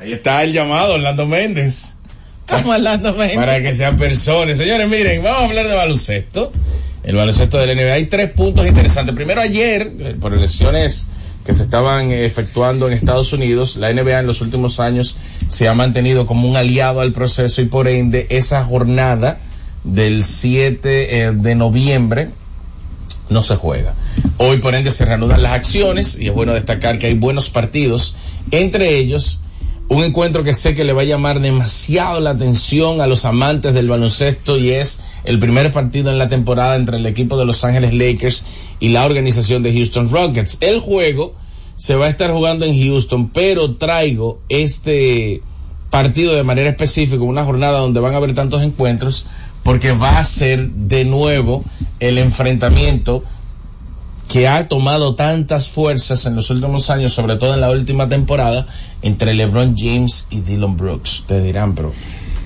Ahí está el llamado, Orlando Méndez. ¿Cómo Orlando Méndez? Para que sean personas. Señores, miren, vamos a hablar de baloncesto. El baloncesto de la NBA. Hay tres puntos interesantes. Primero, ayer, eh, por elecciones que se estaban efectuando en Estados Unidos, la NBA en los últimos años se ha mantenido como un aliado al proceso y por ende esa jornada del 7 eh, de noviembre no se juega. Hoy por ende se reanudan las acciones y es bueno destacar que hay buenos partidos, entre ellos un encuentro que sé que le va a llamar demasiado la atención a los amantes del baloncesto y es el primer partido en la temporada entre el equipo de Los Ángeles Lakers y la organización de Houston Rockets. El juego se va a estar jugando en Houston, pero traigo este partido de manera específica, una jornada donde van a haber tantos encuentros, porque va a ser de nuevo el enfrentamiento que ha tomado tantas fuerzas en los últimos años, sobre todo en la última temporada, entre LeBron James y Dylan Brooks. Te dirán, pero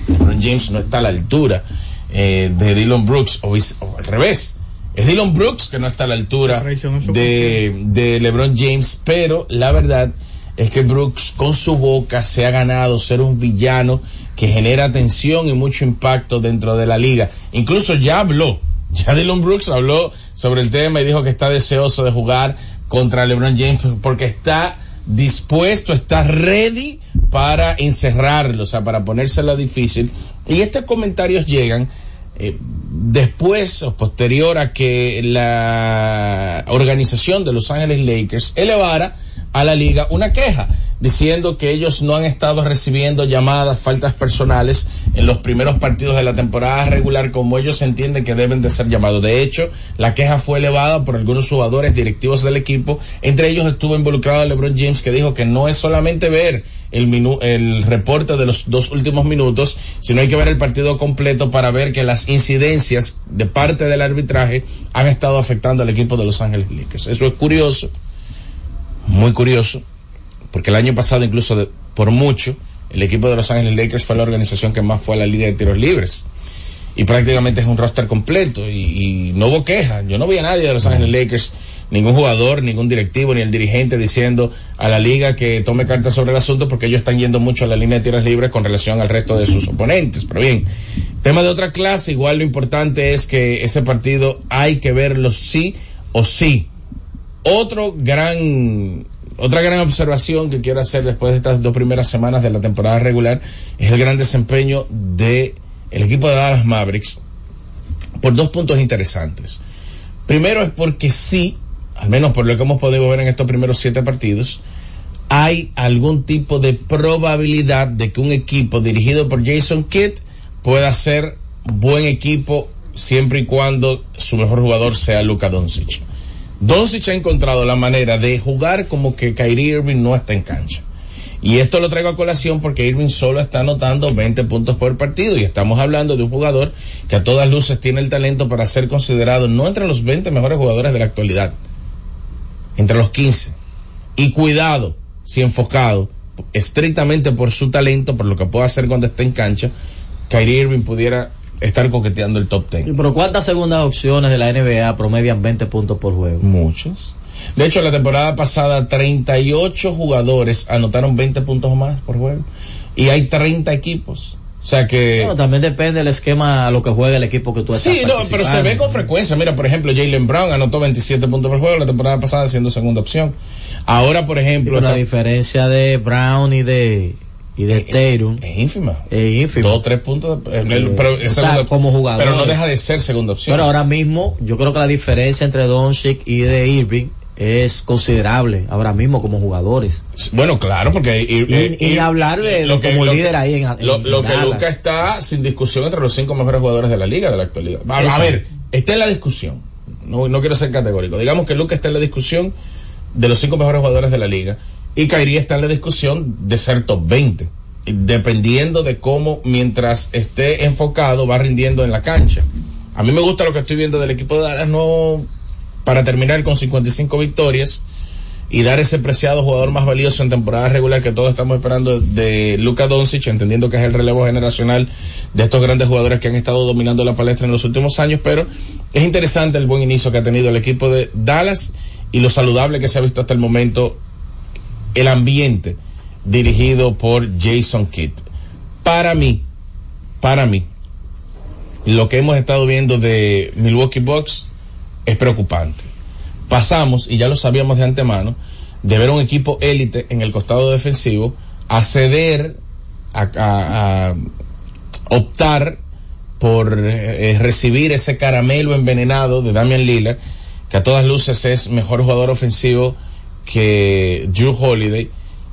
LeBron James no está a la altura eh, de Dylan Brooks, o, o, al revés. Es Dylan Brooks que no está a la altura de, de LeBron James, pero la verdad es que Brooks con su boca se ha ganado ser un villano que genera tensión y mucho impacto dentro de la liga. Incluso ya habló ya Dylan Brooks habló sobre el tema y dijo que está deseoso de jugar contra LeBron James porque está dispuesto, está ready para encerrarlo, o sea, para ponérselo difícil. Y estos comentarios llegan eh, después o posterior a que la organización de Los Ángeles Lakers elevara a la liga una queja diciendo que ellos no han estado recibiendo llamadas, faltas personales en los primeros partidos de la temporada regular como ellos entienden que deben de ser llamados. De hecho, la queja fue elevada por algunos jugadores directivos del equipo, entre ellos estuvo involucrado LeBron James que dijo que no es solamente ver el, el reporte de los dos últimos minutos, sino hay que ver el partido completo para ver que las incidencias de parte del arbitraje han estado afectando al equipo de Los Ángeles Lakers. Eso es curioso muy curioso, porque el año pasado incluso por mucho, el equipo de Los Ángeles Lakers fue la organización que más fue a la línea de tiros libres. Y prácticamente es un roster completo y, no hubo queja. Yo no vi a nadie de Los Ángeles Lakers, ningún jugador, ningún directivo, ni el dirigente diciendo a la liga que tome cartas sobre el asunto porque ellos están yendo mucho a la línea de tiros libres con relación al resto de sus oponentes. Pero bien, tema de otra clase, igual lo importante es que ese partido hay que verlo sí o sí otro gran, otra gran observación que quiero hacer después de estas dos primeras semanas de la temporada regular es el gran desempeño de el equipo de Dallas Mavericks por dos puntos interesantes. Primero es porque sí, al menos por lo que hemos podido ver en estos primeros siete partidos, hay algún tipo de probabilidad de que un equipo dirigido por Jason Kidd pueda ser buen equipo siempre y cuando su mejor jugador sea Luka Doncic. Doncic ha encontrado la manera de jugar como que Kyrie Irving no está en cancha. Y esto lo traigo a colación porque Irving solo está anotando 20 puntos por partido y estamos hablando de un jugador que a todas luces tiene el talento para ser considerado no entre los 20 mejores jugadores de la actualidad, entre los 15. Y cuidado, si enfocado estrictamente por su talento, por lo que puede hacer cuando esté en cancha, Kyrie Irving pudiera estar coqueteando el top 10. Pero ¿cuántas segundas opciones de la NBA promedian 20 puntos por juego? Muchos. De hecho, la temporada pasada 38 jugadores anotaron 20 puntos o más por juego. Y hay 30 equipos. O sea que... Bueno, también depende del esquema a lo que juega el equipo que tú estás Sí, no, pero se ve con frecuencia. Mira, por ejemplo, Jalen Brown anotó 27 puntos por juego la temporada pasada siendo segunda opción. Ahora, por ejemplo... la diferencia de Brown y de y de Tatum es ínfima. Es ínfima. Dos, tres puntos. Eh, pero, sea, como jugador. Pero no deja de ser segunda opción. Pero ahora mismo, yo creo que la diferencia entre Doncic y de Irving es considerable ahora mismo como jugadores. Bueno, claro, porque y, y, hablar de lo que, como líder ahí en, en Lo, lo que Luca está sin discusión entre los cinco mejores jugadores de la liga de la actualidad. A, a ver, está en la discusión. No, no quiero ser categórico. Digamos que Luca está en la discusión de los cinco mejores jugadores de la liga. Y Kyrie está en la discusión de ser top 20, dependiendo de cómo, mientras esté enfocado, va rindiendo en la cancha. A mí me gusta lo que estoy viendo del equipo de Dallas, no para terminar con 55 victorias y dar ese preciado jugador más valioso en temporada regular que todos estamos esperando de Luka Doncic, entendiendo que es el relevo generacional de estos grandes jugadores que han estado dominando la palestra en los últimos años, pero es interesante el buen inicio que ha tenido el equipo de Dallas y lo saludable que se ha visto hasta el momento el ambiente dirigido por Jason Kidd. Para mí, para mí, lo que hemos estado viendo de Milwaukee Bucks es preocupante. Pasamos, y ya lo sabíamos de antemano, de ver un equipo élite en el costado defensivo a ceder, a, optar por eh, recibir ese caramelo envenenado de Damian Lillard, que a todas luces es mejor jugador ofensivo que Drew Holiday,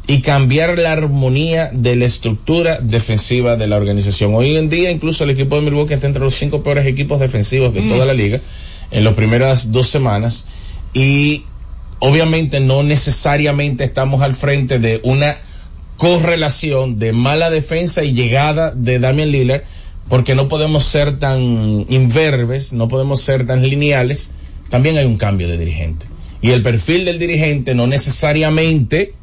y cambiar la armonía de la estructura defensiva de la organización. Hoy en día incluso el equipo de Milwaukee está entre los cinco peores equipos defensivos de toda la liga en las primeras dos semanas y obviamente no necesariamente estamos al frente de una correlación de mala defensa y llegada de Damian Lillard porque no podemos ser tan inverbes, no podemos ser tan lineales, también hay un cambio de dirigente. Y el perfil del dirigente no necesariamente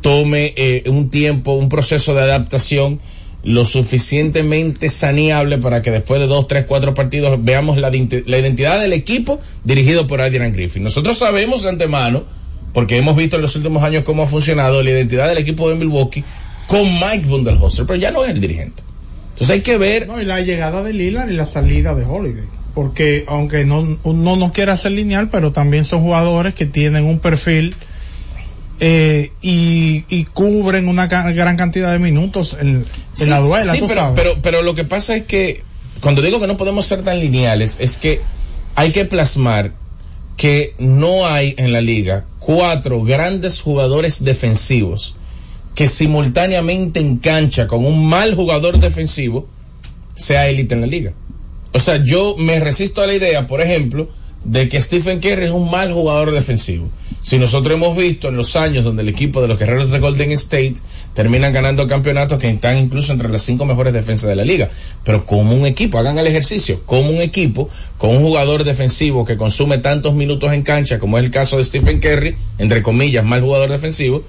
tome eh, un tiempo, un proceso de adaptación lo suficientemente saneable para que después de dos, tres, cuatro partidos veamos la, la identidad del equipo dirigido por Adrian Griffin. Nosotros sabemos de antemano, porque hemos visto en los últimos años cómo ha funcionado la identidad del equipo de Milwaukee con Mike Bundelhoster, pero ya no es el dirigente. Entonces hay que ver. No, y la llegada de Lillard y la salida de Holiday. Porque aunque no, uno no quiera ser lineal, pero también son jugadores que tienen un perfil eh, y, cubren una gran cantidad de minutos en, la duela. Sí, pero, pero, pero lo que pasa es que cuando digo que no podemos ser tan lineales, es que hay que plasmar que no hay en la liga cuatro grandes jugadores defensivos que simultáneamente en cancha con un mal jugador defensivo sea élite en la liga. O sea, yo me resisto a la idea, por ejemplo, de que Stephen Curry es un mal jugador defensivo. Si nosotros hemos visto en los años donde el equipo de los guerreros de Golden State terminan ganando campeonatos que están incluso entre las cinco mejores defensas de la liga, pero como un equipo, hagan el ejercicio, como un equipo con un jugador defensivo que consume tantos minutos en cancha como es el caso de Stephen Curry, entre comillas, mal jugador defensivo,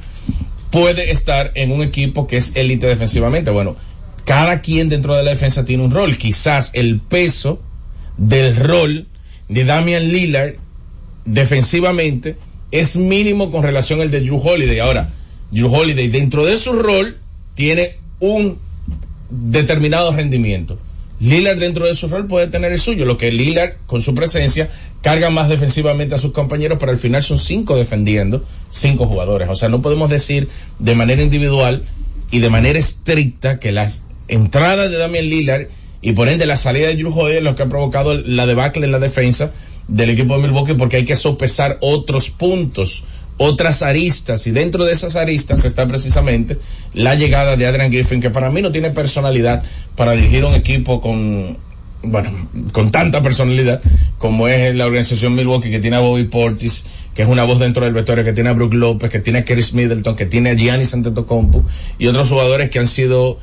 puede estar en un equipo que es élite defensivamente. Bueno, cada quien dentro de la defensa tiene un rol, quizás el peso del rol de Damian Lillard defensivamente es mínimo con relación al de Drew Holiday. Ahora, Drew Holiday dentro de su rol tiene un determinado rendimiento. Lillard dentro de su rol puede tener el suyo, lo que Lillard con su presencia carga más defensivamente a sus compañeros, pero al final son cinco defendiendo, cinco jugadores. O sea, no podemos decir de manera individual y de manera estricta que las entradas de Damian Lillard y por ende la salida de Drew es lo que ha provocado la debacle en la defensa del equipo de Milwaukee porque hay que sopesar otros puntos, otras aristas y dentro de esas aristas está precisamente la llegada de Adrian Griffin que para mí no tiene personalidad para dirigir un equipo con bueno, con tanta personalidad como es la organización Milwaukee que tiene a Bobby Portis, que es una voz dentro del vestuario, que tiene a Brook López, que tiene a Chris Middleton, que tiene a Giannis Antetokounmpo y otros jugadores que han sido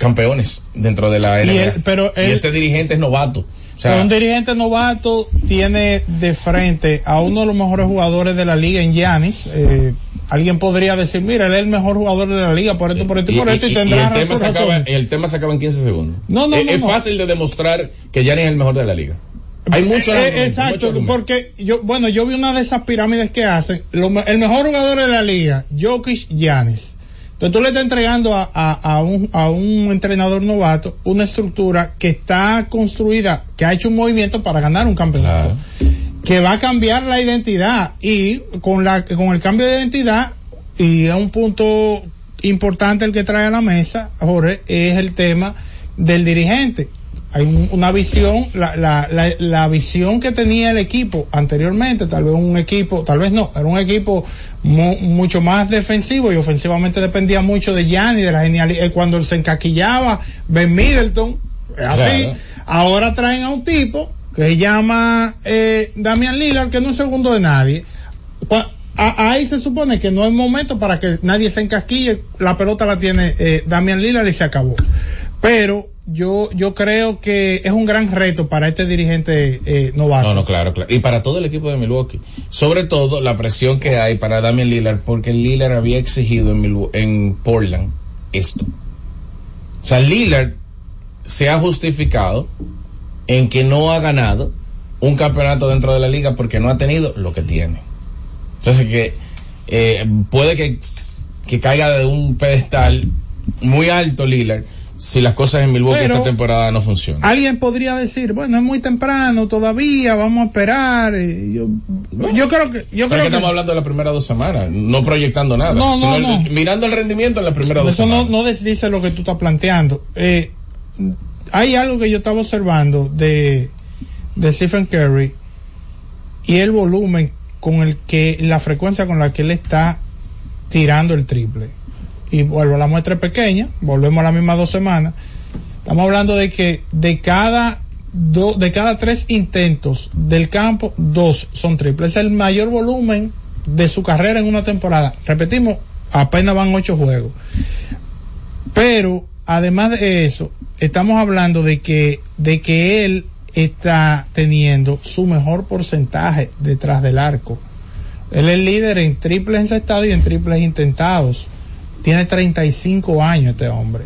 campeones dentro de la NBA. Y, pero este dirigente es novato. O sea, un dirigente novato tiene de frente a uno de los mejores jugadores de la liga en Giannis. Eh, alguien podría decir, mira, él es el mejor jugador de la liga por esto, por esto y, por esto, y, tendrá el tema, se acaba, el tema se acaba en 15 segundos. No, no, no, es fácil de demostrar que Giannis es el mejor de la liga. Hay mucho eh, Exacto, porque yo, bueno, yo vi una de esas pirámides que hacen. el mejor jugador de la liga, Jokic Giannis. Entonces tú le estás entregando a, a, un, a un entrenador novato una estructura que está construida, que ha hecho un movimiento para ganar un campeonato, que va a cambiar la identidad y con la con el cambio de identidad y es un punto importante el que trae a la mesa, Jorge, es el tema del dirigente hay una visión, la, la, la, visión que tenía el equipo anteriormente, tal vez un equipo, tal vez no, era un equipo mucho más defensivo y ofensivamente dependía mucho de Gianni, de la genialidad, eh, cuando se encaquillaba Ben Middleton, así, ahora traen a un tipo que se llama eh, Damian Lillard, que no es segundo de nadie. ahí se supone que no hay momento para que nadie se encasquille, la pelota la tiene eh, Damian Lillard y se acabó. Pero yo yo creo que es un gran reto para este dirigente eh, novato. No, no, claro, claro. Y para todo el equipo de Milwaukee. Sobre todo la presión que hay para Damian Lillard, porque Lillard había exigido en, en Portland esto. O sea, Lillard se ha justificado en que no ha ganado un campeonato dentro de la liga porque no ha tenido lo que tiene. Entonces que eh, puede que, que caiga de un pedestal muy alto Lillard si las cosas en Milwaukee esta temporada no funcionan. Alguien podría decir, bueno, es muy temprano todavía, vamos a esperar. Yo, yo creo que, yo creo que, estamos hablando de las primeras dos semanas, no proyectando nada, no, no, no. mirando el rendimiento en las primeras dos semanas. Eso no, dice lo que tú estás planteando. Eh, hay algo que yo estaba observando de, de Stephen Curry y el volumen con el que, la frecuencia con la que él está tirando el triple y vuelvo a la muestra pequeña, volvemos a las mismas dos semanas, estamos hablando de que de cada de cada tres intentos del campo, dos son triples. Es el mayor volumen de su carrera en una temporada. Repetimos, apenas van ocho juegos. Pero, además de eso, estamos hablando de que, de que él está teniendo su mejor porcentaje detrás del arco. Él es líder en triples encestados y en triples intentados tiene 35 años este hombre.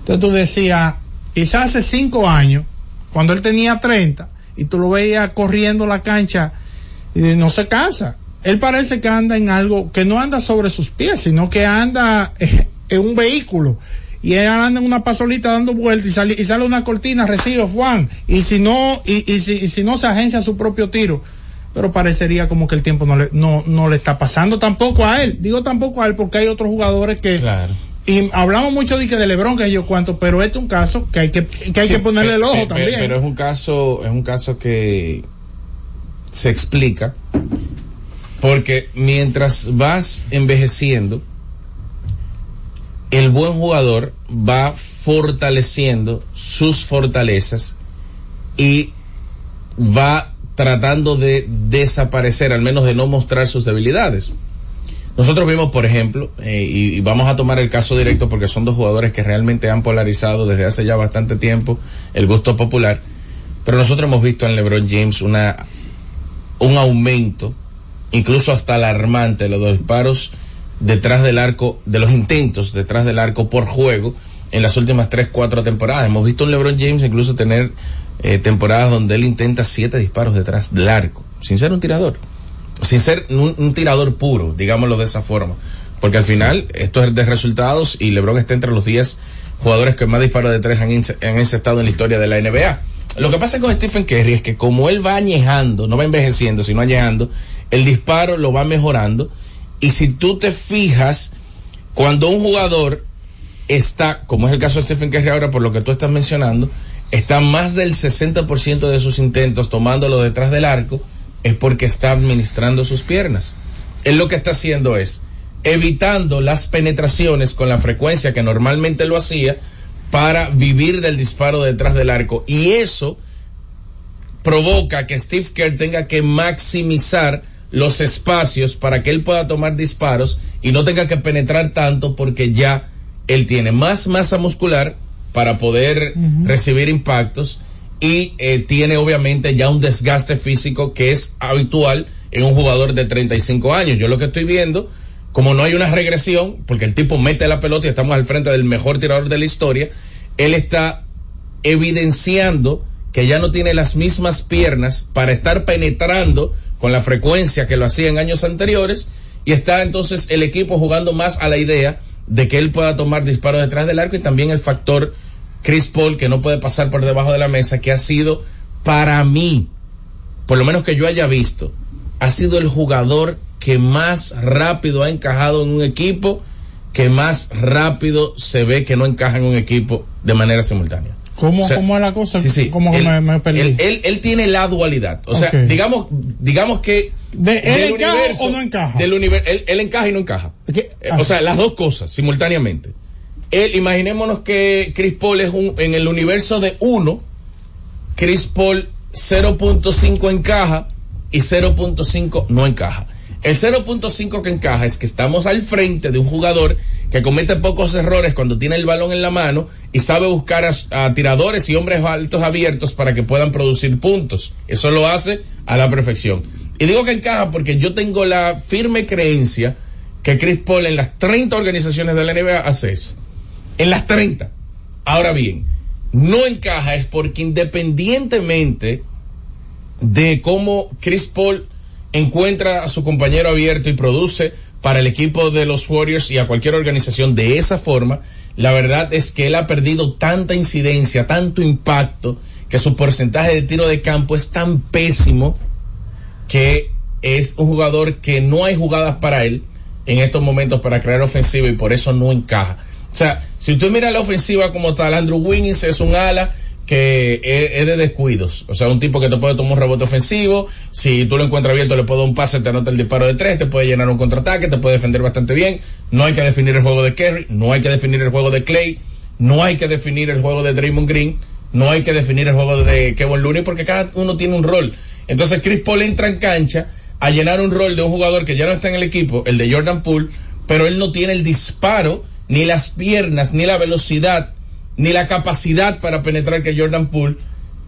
Entonces tú decías, quizás hace 5 años, cuando él tenía 30, y tú lo veías corriendo la cancha, y no se cansa. Él parece que anda en algo que no anda sobre sus pies, sino que anda en un vehículo. Y él anda en una pasolita dando vueltas y sale, y sale una cortina, recibe Juan. Y si no, y, y, si, y si no se agencia su propio tiro pero parecería como que el tiempo no le, no, no le está pasando tampoco a él. Digo tampoco a él porque hay otros jugadores que... Claro. Y hablamos mucho de que de Lebron, que yo cuánto, pero este es un caso que hay que, que hay que ponerle el ojo también. Pero es un caso, es un caso que se explica porque mientras vas envejeciendo, el buen jugador va fortaleciendo sus fortalezas y va tratando de desaparecer, al menos de no mostrar sus debilidades. Nosotros vimos, por ejemplo, eh, y, vamos a tomar el caso directo porque son dos jugadores que realmente han polarizado desde hace ya bastante tiempo el gusto popular, pero nosotros hemos visto en LeBron James una un aumento, incluso hasta alarmante, de los disparos detrás del arco, de los intentos detrás del arco por juego en las últimas tres, cuatro temporadas. Hemos visto un LeBron James incluso tener eh, temporadas donde él intenta siete disparos detrás del arco, sin ser un tirador, sin ser un, tirador puro, digámoslo de esa forma. Porque al final esto es de resultados y LeBron está entre los 10 jugadores que más disparos de tres han, han estado en la historia de la NBA. Lo que pasa con Stephen Curry es que como él va añejando, no va envejeciendo, sino añejando, el disparo lo va mejorando. Y si tú te fijas, cuando un jugador está, como es el caso de Stephen Curry ahora por lo que tú estás mencionando, está más del 60% de sus intentos tomándolo detrás del arco, es porque está administrando sus piernas. Él lo que está haciendo es evitando las penetraciones con la frecuencia que normalmente lo hacía para vivir del disparo detrás del arco. Y eso provoca que Steve Kerr tenga que maximizar los espacios para que él pueda tomar disparos y no tenga que penetrar tanto porque ya él tiene más masa muscular para poder recibir impactos y eh, tiene obviamente ya un desgaste físico que es habitual en un jugador de 35 años. Yo lo que estoy viendo, como no hay una regresión, porque el tipo mete la pelota y estamos al frente del mejor tirador de la historia, él está evidenciando que ya no tiene las mismas piernas para estar penetrando con la frecuencia que lo hacía en años anteriores y está entonces el equipo jugando más a la idea de que él pueda tomar disparos detrás del arco y también el factor Chris Paul que no puede pasar por debajo de la mesa, que ha sido para mí, por lo menos que yo haya visto, ha sido el jugador que más rápido ha encajado en un equipo, que más rápido se ve que no encaja en un equipo de manera simultánea. ¿Cómo, es la cosa? Sí, sí. ¿Cómo él, me, me él, él, él, tiene la dualidad. O sea, digamos, digamos que. De, ¿Él encaja universo, o no encaja? Del universo, él, él, encaja y no encaja. Eh, o sea, las dos cosas simultáneamente. Él, imaginémonos que Chris Paul es un, en el universo de 1, Chris Paul 0.5 encaja y 0.5 no encaja. El 0.5 que encaja es que estamos al frente de un jugador que comete pocos errores cuando tiene el balón en la mano y sabe buscar a, tiradores y hombres altos abiertos para que puedan producir puntos. Eso lo hace a la perfección. Y digo que encaja porque yo tengo la firme creencia que Chris Paul en las 30 organizaciones de la NBA hace eso. En las 30. Ahora bien, no encaja es porque independientemente de cómo Chris Paul encuentra a su compañero abierto y produce para el equipo de los Warriors y a cualquier organización de esa forma, la verdad es que él ha perdido tanta incidencia, tanto impacto, que su porcentaje de tiro de campo es tan pésimo que es un jugador que no hay jugadas para él en estos momentos para crear ofensiva y por eso no encaja. O sea, si usted mira la ofensiva como tal, Andrew Wiggins es un ala que es, de descuidos. O sea, un tipo que te puede tomar un rebote ofensivo. Si tú lo encuentras abierto, le puede dar un pase, te anota el disparo de tres, te puede llenar un contraataque, te puede defender bastante bien. No hay que definir el juego de Kerry, no hay que definir el juego de Clay, no hay que definir el juego de Draymond Green, no hay que definir el juego de Kevin Looney porque cada uno tiene un rol. Entonces Chris Paul entra en cancha a llenar un rol de un jugador que ya no está en el equipo, el de Jordan Poole, pero él no tiene el disparo, ni las piernas, ni la velocidad ni la capacidad para penetrar que Jordan Poole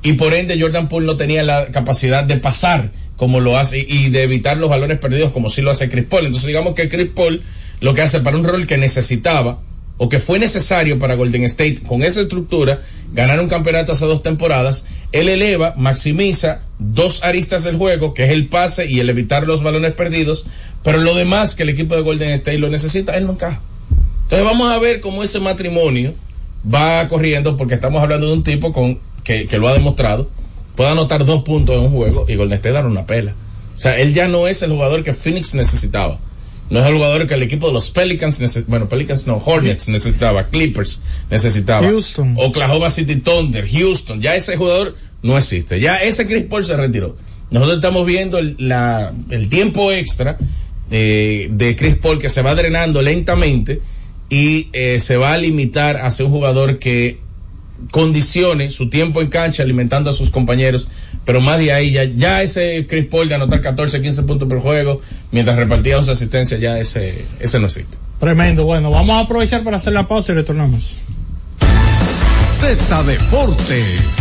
y por ende Jordan Poole no tenía la capacidad de pasar como lo hace y de evitar los valores perdidos como sí lo hace Chris Paul. Entonces digamos que Chris Paul lo que hace para un rol que necesitaba o que fue necesario para Golden State con esa estructura ganar un campeonato hace dos temporadas, él eleva, maximiza dos aristas del juego, que es el pase y el evitar los balones perdidos, pero lo demás que el equipo de Golden State lo necesita, él no encaja. Entonces vamos a ver cómo ese matrimonio va corriendo porque estamos hablando de un tipo con que, que lo ha demostrado, puede anotar dos puntos en un juego y Golden State dar una pela. O sea, él ya no es el jugador que Phoenix necesitaba. No es el jugador que el equipo de los Pelicans, bueno, Pelicans no, Hornets necesitaba, Clippers necesitaba, Houston. Oklahoma City Thunder, Houston, ya ese jugador no existe. Ya ese Chris Paul se retiró. Nosotros estamos viendo el, la, el tiempo extra eh, de Chris Paul que se va drenando lentamente y eh, se va a limitar a ser un jugador que condicione su tiempo en cancha alimentando a sus compañeros, pero más de ahí ya, ya ese Chris Paul de anotar 14, 15 puntos por juego mientras repartía sus asistencias ya ese, ese no existe. Tremendo, bueno, vamos a aprovechar para hacer la pausa y retornamos. Z Deportes.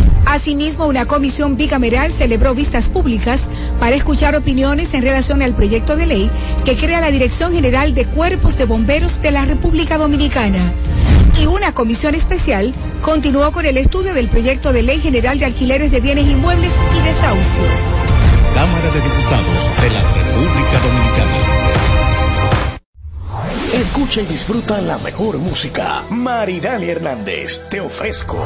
Asimismo, una comisión bicameral celebró vistas públicas para escuchar opiniones en relación al proyecto de ley que crea la Dirección General de Cuerpos de Bomberos de la República Dominicana. Y una comisión especial continuó con el estudio del proyecto de ley general de alquileres de bienes inmuebles y desahucios. Cámara de Diputados de la República Dominicana. Escucha y disfruta la mejor música. Maridani Hernández, te ofrezco.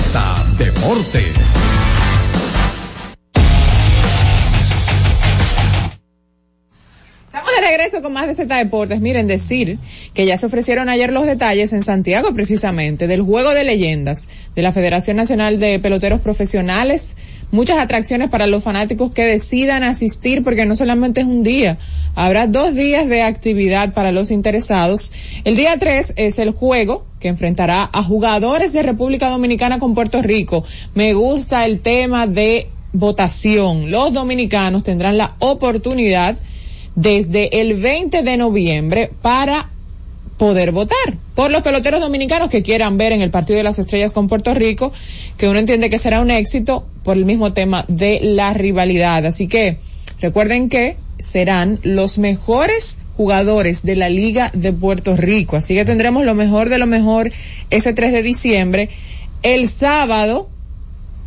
Z Deportes. Regreso con más de Z Deportes. Miren, decir que ya se ofrecieron ayer los detalles en Santiago precisamente del juego de leyendas de la Federación Nacional de Peloteros Profesionales. Muchas atracciones para los fanáticos que decidan asistir porque no solamente es un día, habrá dos días de actividad para los interesados. El día 3 es el juego que enfrentará a jugadores de República Dominicana con Puerto Rico. Me gusta el tema de votación. Los dominicanos tendrán la oportunidad desde el 20 de noviembre para poder votar por los peloteros dominicanos que quieran ver en el partido de las estrellas con Puerto Rico, que uno entiende que será un éxito por el mismo tema de la rivalidad. Así que recuerden que serán los mejores jugadores de la Liga de Puerto Rico. Así que tendremos lo mejor de lo mejor ese 3 de diciembre. El sábado,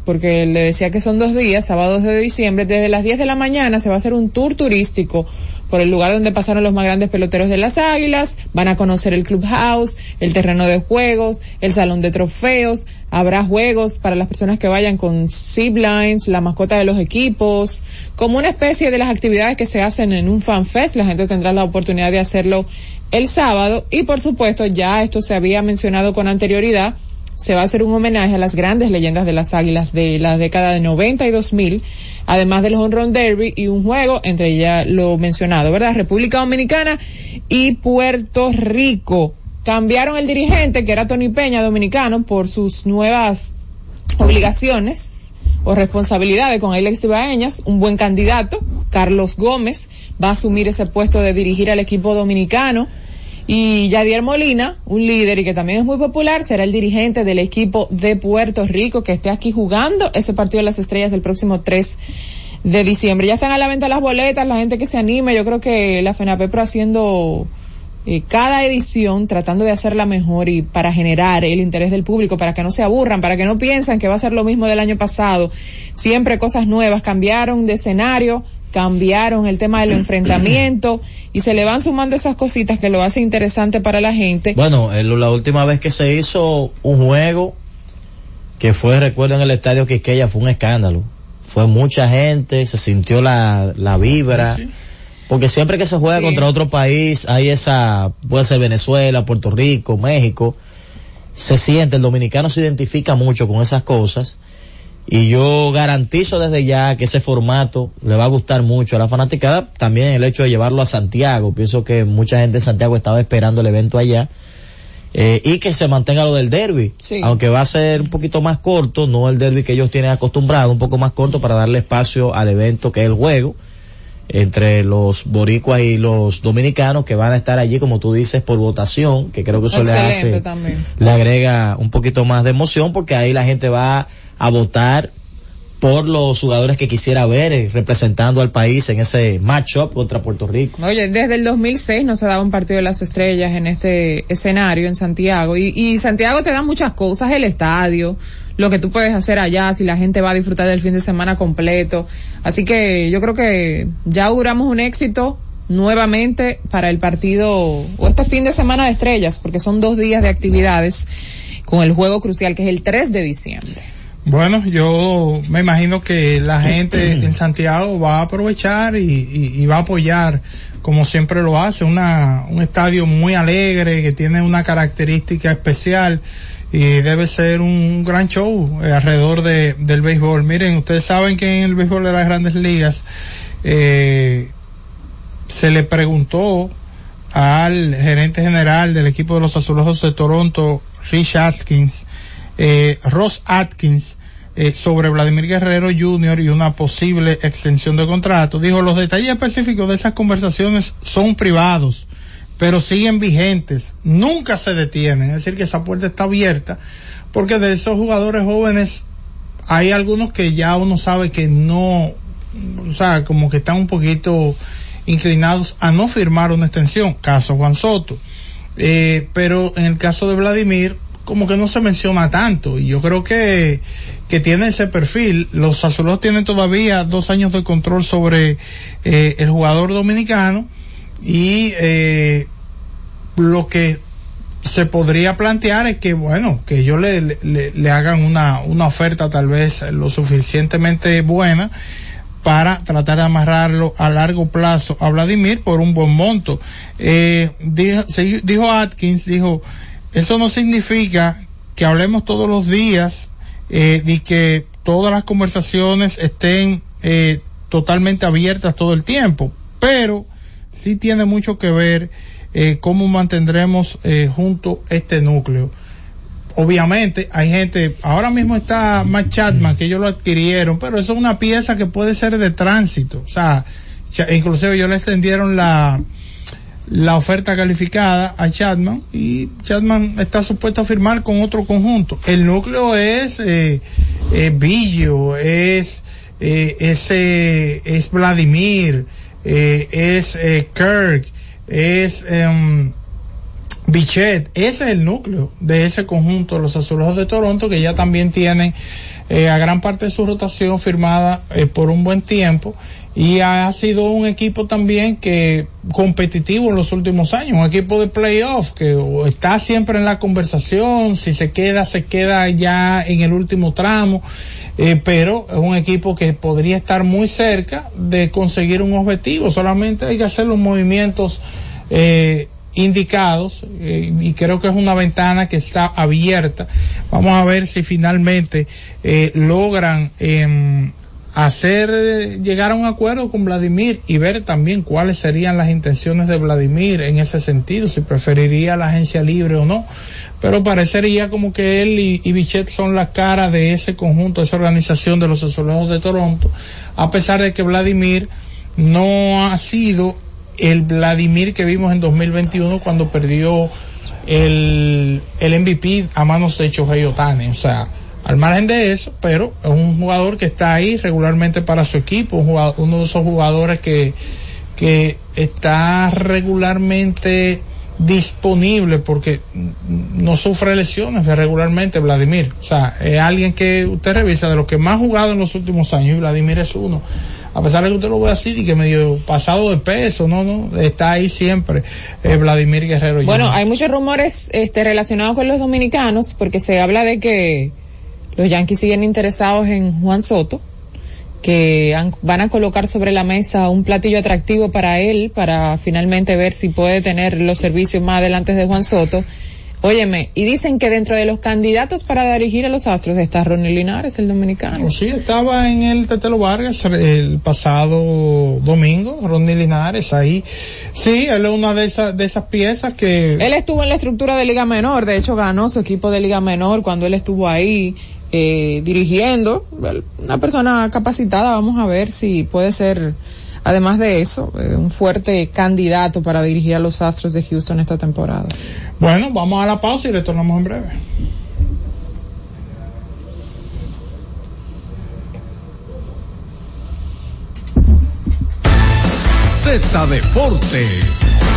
porque le decía que son dos días, sábados de diciembre, desde las 10 de la mañana se va a hacer un tour turístico por el lugar donde pasaron los más grandes peloteros de las Águilas, van a conocer el clubhouse, el terreno de juegos, el salón de trofeos, habrá juegos para las personas que vayan con zip lines, la mascota de los equipos, como una especie de las actividades que se hacen en un fan fest, la gente tendrá la oportunidad de hacerlo el sábado y por supuesto ya esto se había mencionado con anterioridad, se va a hacer un homenaje a las grandes leyendas de las águilas de la década de 90 y 2000, además del Home Run Derby y un juego entre ya lo mencionado, ¿verdad? República Dominicana y Puerto Rico. Cambiaron el dirigente, que era Tony Peña, dominicano, por sus nuevas obligaciones o responsabilidades con Alex Ibaeñas, un buen candidato. Carlos Gómez va a asumir ese puesto de dirigir al equipo dominicano y Yadier Molina, un líder y que también es muy popular, será el dirigente del equipo de Puerto Rico que esté aquí jugando ese partido de las estrellas el próximo 3 de diciembre. Ya están a la venta las boletas, la gente que se anime, yo creo que la FENAPEPRO haciendo eh, cada edición tratando de hacerla mejor y para generar el interés del público, para que no se aburran, para que no piensan que va a ser lo mismo del año pasado. Siempre cosas nuevas, cambiaron de escenario, cambiaron el tema del enfrentamiento y se le van sumando esas cositas que lo hace interesante para la gente. Bueno, el- la última vez que se hizo un juego que fue, recuerdo, en el estadio Quisqueya, fue un escándalo. Fue mucha gente, se sintió la, la vibra. Porque siempre que se juega Sí. contra otro país, hay esa, puede ser Venezuela, Puerto Rico, México, se siente, el dominicano se identifica mucho con esas cosas. Y yo garantizo desde ya que ese formato le va a gustar mucho a la fanaticada. También el hecho de llevarlo a Santiago. Pienso que mucha gente en Santiago estaba esperando el evento allá. Eh, y que se mantenga lo del derby. Sí. Aunque va a ser un poquito más corto, no el derby que ellos tienen acostumbrado, un poco más corto para darle espacio al evento que es el juego. Entre los boricuas y los dominicanos que van a estar allí, como tú dices, por votación, que creo que eso le hace, también. le agrega un poquito más de emoción porque ahí la gente va a votar por los jugadores que quisiera ver eh, representando al país en ese matchup contra Puerto Rico. Oye, desde el 2006 no se daba un partido de las estrellas en este escenario en Santiago y, y Santiago te da muchas cosas, el estadio, lo que tú puedes hacer allá, si la gente va a disfrutar del fin de semana completo. Así que yo creo que ya auguramos un éxito nuevamente para el partido o este fin de semana de estrellas, porque son dos días de actividades con el juego crucial que es el 3 de diciembre. Bueno, yo me imagino que la gente en Santiago va a aprovechar y, y- y va a apoyar, como siempre lo hace, una, un estadio muy alegre, que tiene una característica especial y debe ser un gran show eh, alrededor de, del béisbol. Miren, ustedes saben que en el béisbol de las grandes ligas eh, se le preguntó al gerente general del equipo de los Azulejos de Toronto, Rich Atkins, eh, Ross Atkins, eh, sobre Vladimir Guerrero Jr. y una posible extensión de contrato. Dijo, los detalles específicos de esas conversaciones son privados, pero siguen vigentes, nunca se detienen, es decir, que esa puerta está abierta, porque de esos jugadores jóvenes hay algunos que ya uno sabe que no, o sea, como que están un poquito inclinados a no firmar una extensión, caso Juan Soto. Eh, pero en el caso de Vladimir, como que no se menciona tanto, y yo creo que, que tiene ese perfil. Los azulejos tienen todavía dos años de control sobre eh, el jugador dominicano, y eh, lo que se podría plantear es que bueno que ellos le, le, hagan una, una oferta tal vez lo suficientemente buena para tratar de amarrarlo a largo plazo a Vladimir por un buen monto. Eh, dijo, dijo Atkins, dijo, eso no significa que hablemos todos los días eh, y que todas las conversaciones estén eh, totalmente abiertas todo el tiempo, pero sí tiene mucho que ver eh, cómo mantendremos eh, junto este núcleo. Obviamente hay gente, ahora mismo está Matt Chapman, que ellos lo adquirieron, pero eso es una pieza que puede ser de tránsito. O sea, inclusive ellos le extendieron la, la oferta calificada a Chapman y Chapman está supuesto a firmar con otro conjunto. El núcleo es eh, eh, es eh, es Vladimir, eh, es eh, Kirk, es em, Bichet, ese es el núcleo de ese conjunto los azulejos de Toronto que ya también tienen eh, a gran parte de su rotación firmada por un buen tiempo y ha sido un equipo también que competitivo en los últimos años, un equipo de playoff que está siempre en la conversación, si se queda, se queda ya en el último tramo, eh, pero es un equipo que podría estar muy cerca de conseguir un objetivo, solamente hay que hacer los movimientos eh, indicados eh, y creo que es una ventana que está abierta. Vamos a ver si finalmente eh, logran em, hacer llegar a un acuerdo con Vladimir y ver también cuáles serían las intenciones de Vladimir en ese sentido, si preferiría la agencia libre o no. Pero parecería como que él y, y Bichette son la cara de ese conjunto, de esa organización de los azulejos de Toronto, a pesar de que Vladimir no ha sido el Vladimir que vimos en 2021 cuando perdió el, el MVP a manos de Otani. O sea, al margen de eso, pero es un jugador que está ahí regularmente para su equipo, uno de esos jugadores que, que está regularmente disponible porque no sufre lesiones regularmente Vladimir. O sea, es alguien que usted revisa de los que más ha jugado en los últimos años y Vladimir es uno. A pesar de que usted lo ve así y que medio pasado de peso, no, no, está ahí siempre eh, Vladimir Guerrero. Bueno, hay muchos rumores este, relacionados con los dominicanos porque se habla de que los Yankees siguen interesados en Juan Soto, que han- van a colocar sobre la mesa un platillo atractivo para él, para finalmente ver si puede tener los servicios más adelante de Juan Soto. Óyeme, y dicen que dentro de los candidatos para dirigir a los Astros está Ronnie Linares, el dominicano. Pues sí, estaba en el Tetelo Vargas el pasado domingo, Ronnie Linares ahí. Sí, él es una de esas, de esas piezas que... Él estuvo en la estructura de Liga Menor, de hecho ganó su equipo de Liga Menor cuando él estuvo ahí eh, dirigiendo. Una persona capacitada, vamos a ver si puede ser además de eso, eh, un fuerte candidato para dirigir a los Astros de Houston esta temporada. Bueno, vamos a la pausa y retornamos en breve. Z Deportes.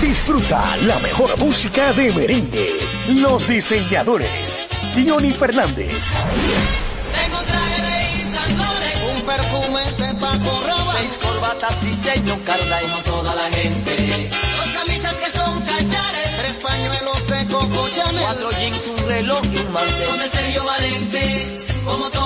Disfruta la mejor música de merengue. Los diseñadores. Johnny Fernández. Tengo traje de Isandores, un perfume de Paco Roba, seis corbatas diseño Carla como toda la gente. Dos camisas que son cachares, tres pañuelos de Coco Chanel, cuatro jeans, un reloj y un mantel. Con el Sergio Valente, como gente.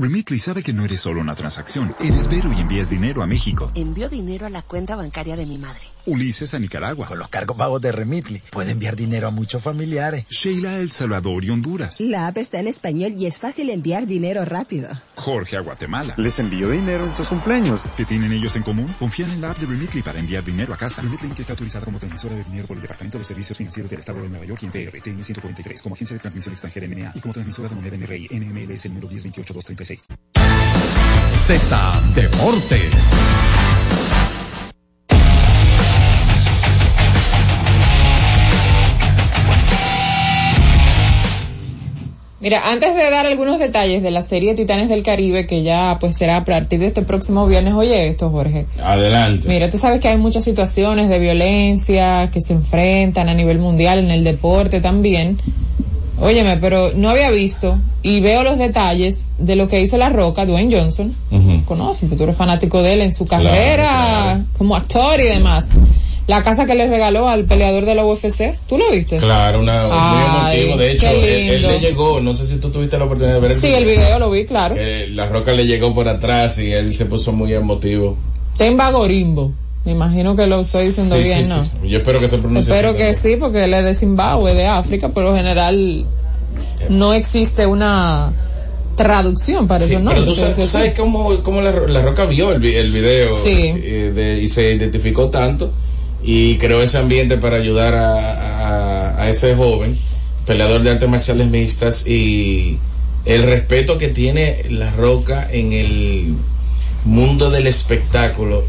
Remitly sabe que no eres solo una transacción, eres Vero y envías dinero a México. Envío dinero a la cuenta bancaria de mi madre. Ulises a Nicaragua. Con los cargos pagos de Remitly, puede enviar dinero a muchos familiares. Sheila a El Salvador y Honduras. La app está en español y es fácil enviar dinero rápido. Jorge a Guatemala. Les envío dinero en sus cumpleaños. ¿Qué tienen ellos en común? Confían en la app de Remitly para enviar dinero a casa. Remitly que está autorizada como transmisora de dinero por el Departamento de Servicios Financieros del Estado de Nueva York y en PRTN 143 como agencia de transmisión extranjera NMA y como transmisora de moneda NRI NMLS el número 1028236. Z Deportes. Mira, antes de dar algunos detalles de la serie Titanes del Caribe, que ya pues será a partir de este próximo viernes, oye esto, Jorge. Adelante. Mira, tú sabes que hay muchas situaciones de violencia que se enfrentan a nivel mundial en el deporte también. Óyeme, pero no había visto y veo los detalles de lo que hizo La Roca, Dwayne Johnson. Ujú. Conoces, tú eres fanático de él en su carrera claro. como actor y demás. La casa que le regaló al peleador de la UFC, ¿tú lo viste? Claro, una, muy emotivo. De hecho, él, le llegó, no sé si tú tuviste la oportunidad de ver Sí, el video lo vi, claro. Que la roca le llegó por atrás y él se puso muy emotivo. Temba Gorimbo. Me imagino que lo estoy diciendo Sí, bien, sí, ¿no? sí. Yo espero que se pronuncie Espero que sí, porque él es de Zimbabue, de África, por lo general no existe una traducción para pero nombres. tú sabes, tú sabes cómo, cómo la, la Roca vio el, el video eh, de- y se identificó tanto y creó ese ambiente para ayudar a, a- a ese joven peleador de artes marciales mixtas y el respeto que tiene la Roca en el mundo del espectáculo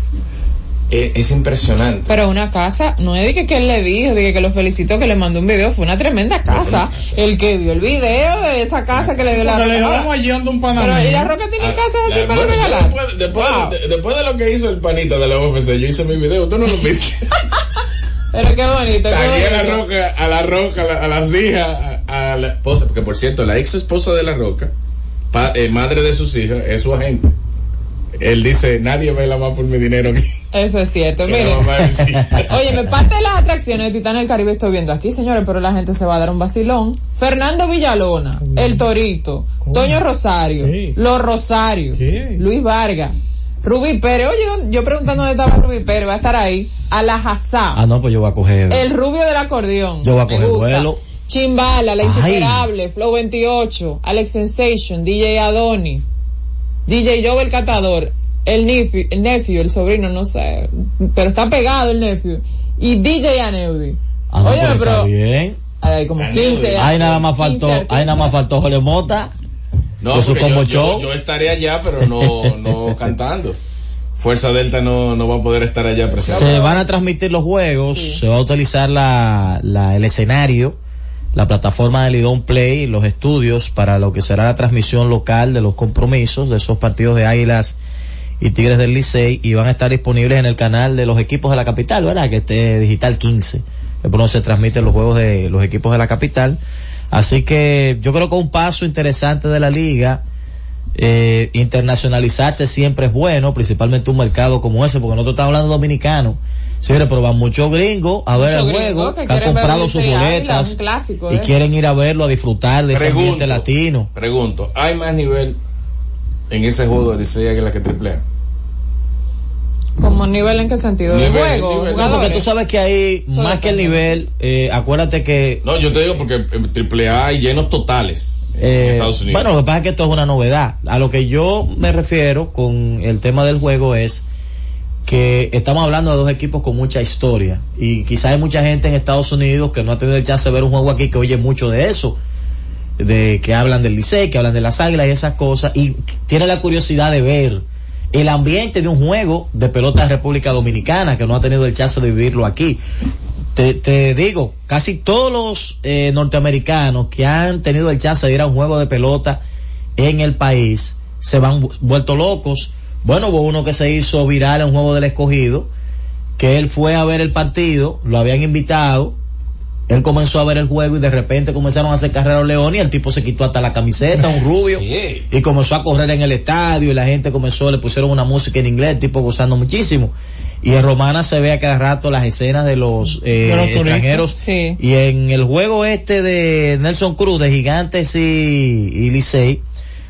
eh, es, impresionante. Pero una casa, no es de que, que él le dijo, de que, que lo felicitó, que le mandó un video, fue una tremenda casa. El que vio el video de esa casa que le dio la le roca. damos guiando un Pero, panameño. ¿y la roca tiene Ah, casas así la- para bueno, regalar? Después, después Wow. de, después de lo que hizo el panita de la UFC, yo hice mi video, tú no lo viste. Pero qué bonito, qué Tagué a la roca, a la roca, a, la- a las hijas, a, a la esposa, porque por cierto, la ex esposa de la roca pa- eh, madre de sus hijas, es su agente. Él dice, nadie baila más por mi dinero que, Eso es cierto. la Mire, mamá de mis hijas". Oye, me parte de las atracciones de Titán del Caribe estoy viendo aquí, señores, pero la gente se va a dar un vacilón. Fernando Villalona, El Torito, Toño Rosario, Los Rosarios, Luis Vargas, Rubí Pérez. Oye, yo preguntando dónde estaba Rubí Pérez, va a estar ahí. Alajazá, Ah, no, pues yo voy a coger. el rubio del acordeón. Yo voy a coger vuelo. Chimbala, La. Insuperable, Flow 28, Alex Sensation, DJ Adoni, DJ Joe el Catador, el nephew, el nephew, el sobrino, no sé, pero está pegado el nephew, y DJ Aneudi. Ah, no, Oye, pero pero está bien. hay como 15. Ahí nada más faltó, 15 ahí nada más faltó Jorge Mota. No, su combo yo, yo- show. yo estaré allá, pero no, no cantando. Fuerza Delta no, no va a poder estar allá presente. Se van a transmitir los juegos, se va a utilizar la, la- el escenario, la plataforma de Lidón Play, los estudios para lo que será la transmisión local de los compromisos de esos partidos de Águilas y Tigres del Licey y van a estar disponibles en el canal de los equipos de la capital, ¿verdad? Que esté Digital 15, que por donde se transmiten los juegos de los equipos de la capital. Así que yo creo que un paso interesante de la liga, eh, internacionalizarse siempre es bueno, principalmente un mercado como ese, porque nosotros estamos hablando dominicano. Señores, pero van muchos gringos a ver el juego, que que, han comprado sus boletas y ¿eh? quieren ir a verlo, a disfrutar de ese ambiente latino. Pregunto, ¿hay más nivel en ese juego de Licey Águila que Triple A? Como nivel en qué sentido? De Nivel, juego, nivel. No, porque tú sabes que ahí, Eso más que el nivel, eh, acuérdate que No, yo te digo porque en Triple A hay llenos totales en Eh, Estados Unidos. bueno, lo que pasa es que esto es una novedad. A lo que yo me refiero con el tema del juego es que estamos hablando de dos equipos con mucha historia. Y quizás hay mucha gente en Estados Unidos que no ha tenido el chance de ver un juego aquí que oye mucho de eso, de que hablan del Licey, que hablan de las Águilas y esas cosas. Y tiene la curiosidad de ver el ambiente de un juego de pelota de República Dominicana que no ha tenido el chance de vivirlo aquí. Te, te digo, casi todos los eh, norteamericanos que han tenido el chance de ir a un juego de pelota en el país se van vu- vuelto locos. Bueno, hubo uno que se hizo viral en un juego del escogido, que él fue a ver el partido, lo habían invitado, él comenzó a ver el juego y de repente comenzaron a hacer carrera a los leones y el tipo se quitó hasta la camiseta, un rubio, y comenzó a correr en el estadio y la gente comenzó, le pusieron una música en inglés, el tipo gozando muchísimo. Y en Romana se ve a cada rato las escenas de los, eh, De los turistas. extranjeros. Sí. Y en el juego este de Nelson Cruz, de Gigantes y, y Licey,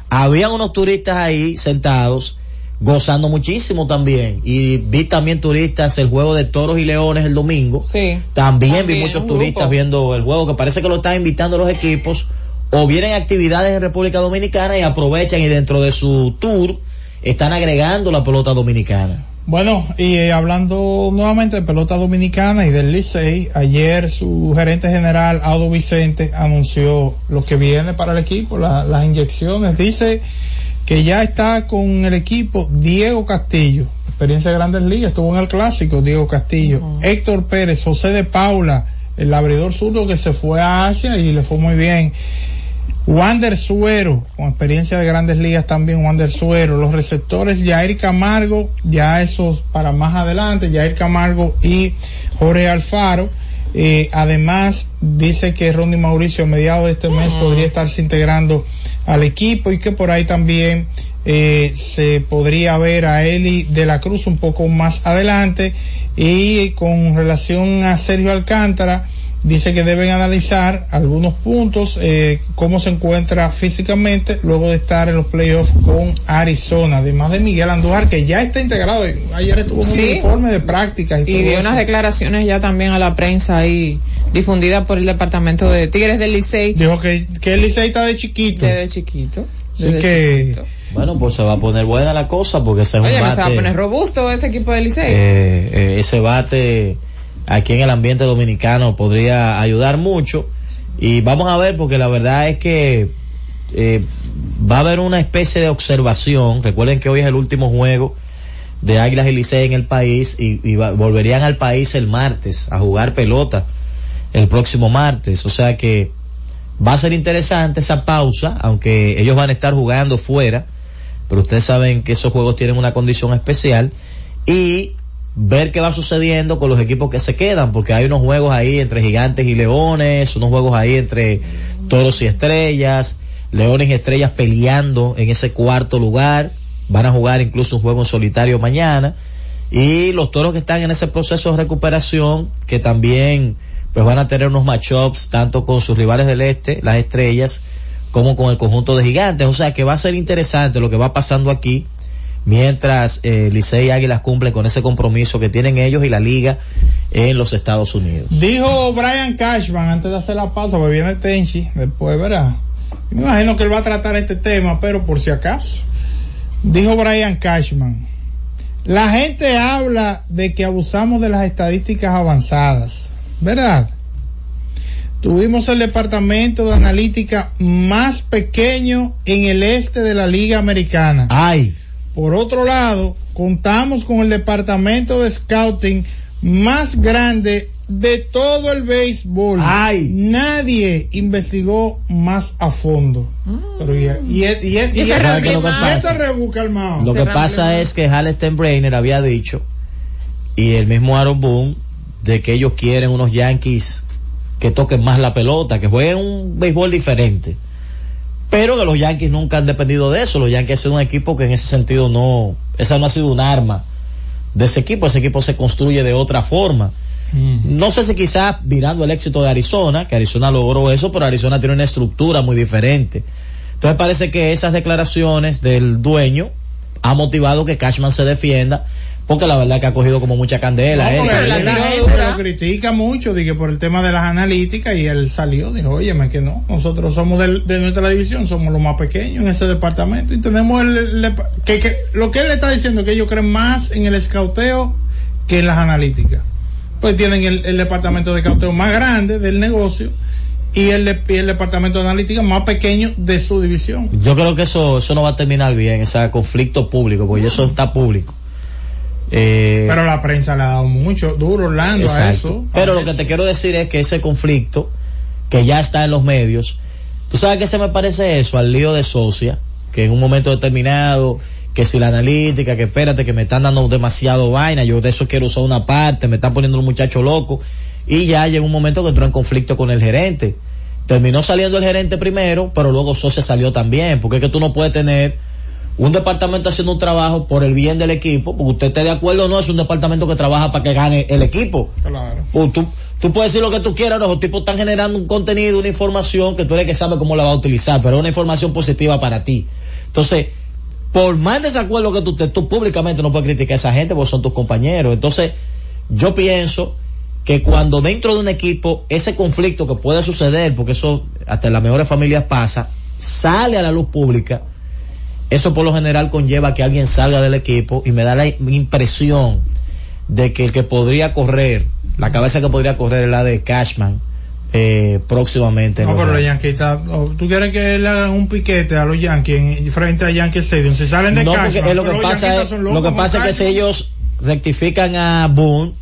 habían unos turistas ahí sentados gozando muchísimo también. Y vi también turistas el juego de toros y leones el domingo. Sí. También, vi muchos turistas grupo. viendo el juego que parece que lo están invitando los equipos o vienen actividades en República Dominicana y aprovechan y dentro de su tour están agregando la pelota dominicana. Bueno, y eh, hablando nuevamente de pelota dominicana y del Licey, ayer su gerente general, Audo Vicente, anunció lo que viene para el equipo, la- las inyecciones. Dice que ya está con el equipo Diego Castillo, experiencia de grandes ligas, estuvo en el clásico Diego Castillo, Héctor Pérez, José de Paula, el abridor zurdo que se fue a Asia y le fue muy bien. Wander Suero, con experiencia de grandes ligas también, Wander Suero, los receptores Jair Camargo, ya esos para más adelante, Jair Camargo y Jorge Alfaro. Eh, además, dice que Ronnie Mauricio a mediados de este mes podría estarse integrando al equipo y que por ahí también eh, se podría ver a Eli de la Cruz un poco más adelante. Y con relación a Sergio Alcántara, dice que deben analizar algunos puntos, eh, cómo se encuentra físicamente luego de estar en los playoffs con Arizona, además de Miguel Andújar que ya está integrado, ayer estuvo en un Sí. informe de prácticas y, Y todo dio eso. unas declaraciones ya también a la prensa ahí difundida por el departamento de Tigres del Licey Dijo que, que el Licey está de chiquito. desde chiquito. Así que chiquito. Bueno, pues se va a poner buena la cosa porque ese es Oye, un me se va a poner robusto ese equipo del Licey. eh, eh, ese bate aquí en el ambiente dominicano podría ayudar mucho y vamos a ver porque la verdad es que eh, va a haber una especie de observación. Recuerden que hoy es el último juego de Águilas y Licey en el país y, volverían al país el martes a jugar pelota el próximo martes. O sea que va a ser interesante esa pausa, aunque ellos van a estar jugando fuera, pero ustedes saben que esos juegos tienen una condición especial y ver qué va sucediendo con los equipos que se quedan, porque hay unos juegos ahí entre gigantes y leones, unos juegos ahí entre toros y estrellas, Leones y Estrellas peleando en ese cuarto lugar. Van a jugar incluso un juego en solitario mañana. Y los toros que están en ese proceso de recuperación, que también pues van a tener unos matchups tanto con sus rivales del este, las estrellas, como con el conjunto de gigantes. O sea que va a ser interesante lo que va pasando aquí mientras eh, Licey y Águilas cumplen con ese compromiso que tienen ellos y la liga en los Estados Unidos. Dijo Brian Cashman antes de hacer la pausa, porque viene Tenchi después, ¿verdad? Me imagino que él va a tratar este tema, pero por si acaso. Dijo Brian Cashman, la gente habla de que abusamos de las estadísticas avanzadas, ¿verdad? Tuvimos el departamento de analítica más pequeño en el este de la Liga Americana. Ay. Por otro lado, contamos con el departamento de scouting más grande de todo el béisbol. Ay. Nadie investigó más a fondo. Pero y, y, y, y, y, ese ¿Sabe qué es lo que pasa? Lo que pasa es que Hal Steinbrenner había dicho, y el mismo Aaron Boone, de que ellos quieren unos Yankees que toquen más la pelota, que jueguen un béisbol diferente. Pero que los Yankees nunca han dependido de eso. Los Yankees son un equipo que en ese sentido no, esa no ha sido un arma de ese equipo. Ese equipo se construye de otra forma. No sé si quizás mirando el éxito de Arizona, que Arizona logró eso, pero Arizona tiene una estructura muy diferente. Entonces parece que esas declaraciones del dueño ha motivado que Cashman se defienda, porque la verdad que ha cogido como mucha candela. No, él. la, lo critica mucho dije, por el tema de las analíticas y él salió, dijo, óyeme que no, nosotros somos del- de, nuestra división, somos los más pequeños en ese departamento y tenemos el, el- que, que- lo que él le está diciendo que ellos creen más en el escauteo que en las analíticas. Pues tienen el, el departamento de escauteo más grande del negocio y el, de- y el departamento de analítica más pequeño de su división. Yo creo que eso, eso no va a terminar bien, ese conflicto público, porque eso está público. Eh, Pero la prensa le ha dado mucho duro Orlando a eso. Pero lo que te quiero decir es que ese conflicto que ya está en los medios, tú sabes que se me parece eso al lío de Socia, que en un momento determinado, que si la analítica, que espérate, que me están dando demasiado vaina, yo de eso quiero usar una parte, me están poniendo un muchacho loco, y ya llegó un momento que entró en conflicto con el gerente. Terminó saliendo el gerente primero, pero luego Socia salió también, porque es que tú no puedes tener un departamento haciendo un trabajo por el bien del equipo, porque usted esté de acuerdo o no, es un departamento que trabaja para que gane el equipo. Claro. Pues tú, tú puedes decir lo que tú quieras, los tipos están generando un contenido, una información que tú eres que sabe cómo la va a utilizar, pero es una información positiva para ti. Entonces, por más desacuerdo que tú estés, tú públicamente no puedes criticar a esa gente porque son tus compañeros. Entonces, yo pienso que cuando dentro de un equipo ese conflicto que puede suceder, porque eso hasta en las mejores familias pasa, sale a la luz pública, eso por lo general conlleva que alguien salga del equipo y me da la impresión de que el que podría correr, la cabeza que podría correr es la de Cashman eh, próximamente. en No, pero los Yankees. Oh, tú quieres que le hagan un piquete a los Yankees en, frente a Yankee Stadium, si salen de No, Cashman, porque es lo que pasa es, lo que pasa es que si ellos rectifican a Boone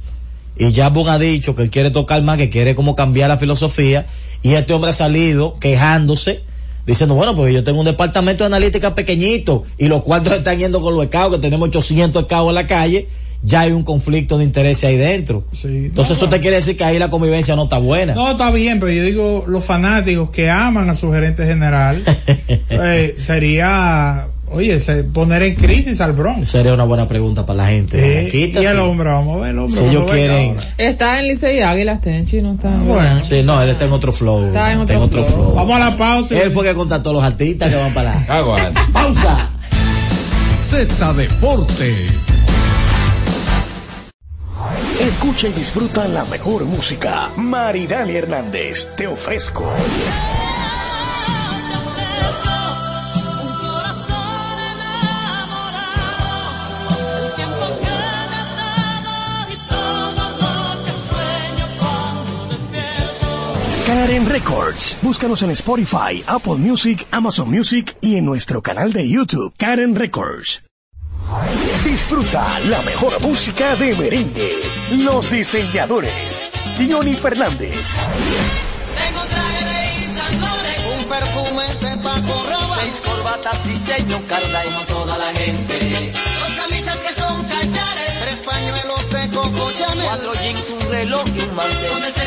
y ya Boone ha dicho que él quiere tocar más, que quiere como cambiar la filosofía y este hombre ha salido quejándose diciendo, bueno, pues yo tengo un departamento de analítica pequeñito y los cuartos están yendo con los escados, que tenemos 800 escados en la calle, ya hay un conflicto de interés ahí dentro. Entonces eso te quiere decir que ahí la convivencia no está buena. No, está bien, pero yo digo, los fanáticos que aman a su gerente general, eh, sería, oye, se- poner en crisis al Bronx. Sería una buena pregunta para la gente. Eh, y el hombre, vamos a ver el hombre. Si ellos quieren-. Está en Licey Águilas, Tenchi, no está. Bueno. Sí, no, él está en otro flow. Está en otro flow. Vamos a la pausa. Él fue que contactó a los artistas que van para Aguanta. pausa. Z Deportes. Escucha y disfruta la mejor música. Maridani Hernández, te ofrezco. Karen Records. Búscanos en Spotify, Apple Music, Amazon Music y en nuestro canal de YouTube, Karen Records. Disfruta la mejor música de merengue. Los diseñadores. Johnny Fernández. Tengo traje de Laurent, un perfume de Paco Rabanne, seis corbatas diseño Carla y toda la gente. Dos camisas que son cachares, tres pañuelos de Coco Chanel, cuatro jeans, un reloj y un mantel.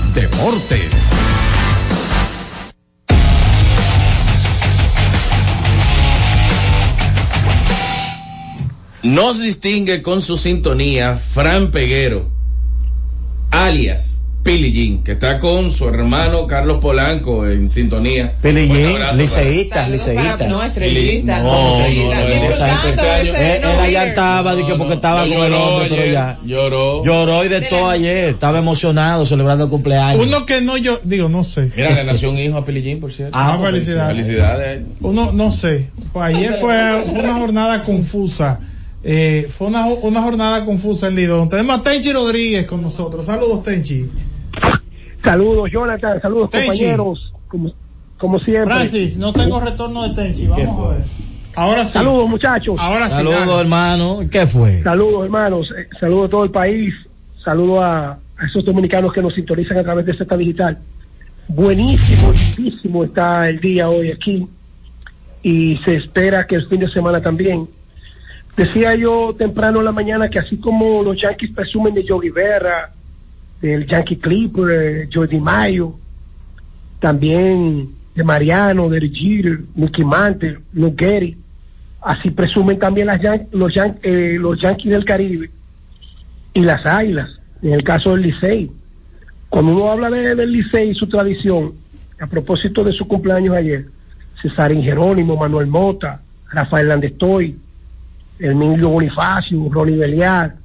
Deportes. Nos distingue con su sintonía Fran Peguero, alias Pilillín, que está con su hermano Carlos Polanco en sintonía. Pilillín, Fuerte abrazo, liceísta, Fran. liceísta. No, estrellita. No, no, no, no, no, no allá hitter. estaba, dije, porque estaba No, con el hombre, pero ya. Lloró. Lloró y de todo ayer, estaba emocionado celebrando el cumpleaños. Uno que no yo, digo, no sé. Mira, le nació un hijo a Pilillín, por cierto. Ah, felicidades. Felicidades. Uno, no sé. Pues ayer fue, fue una jornada confusa. Eh, fue una, una jornada confusa en Lidón. Tenemos a Tenchi Rodríguez con nosotros. Saludos, Tenchi. Saludos, Jonathan. Saludos, Tenchi. compañeros. Como, como siempre. Francis, no tengo retorno de Tenchi. Vamos a ver. Ahora sí. Saludos, muchachos. Ahora sí. Saludos, dale. hermano. ¿Qué fue? Saludos, hermanos. Eh, Saludos a todo el país. Saludos a, a esos dominicanos que nos sintonizan a través de Z Digital. Buenísimo, lindísimo está el día hoy aquí. Y se espera que el fin de semana también. Decía yo temprano en la mañana que así como los Yankees presumen de Yogi Berra, del Yankee Clipper, eh, Jordi Mayo, también de Mariano, de Jeter, Mickey Mantle, Gehrig, así presumen también las los, eh, los Yankees del Caribe y las Águilas, en el caso del Licey. Cuando uno habla de, del Licey y su tradición, a propósito de su cumpleaños ayer, Cesarín Jerónimo, Manuel Mota, Rafael Landestoy, Emilio Bonifacio, Ronnie Beliar,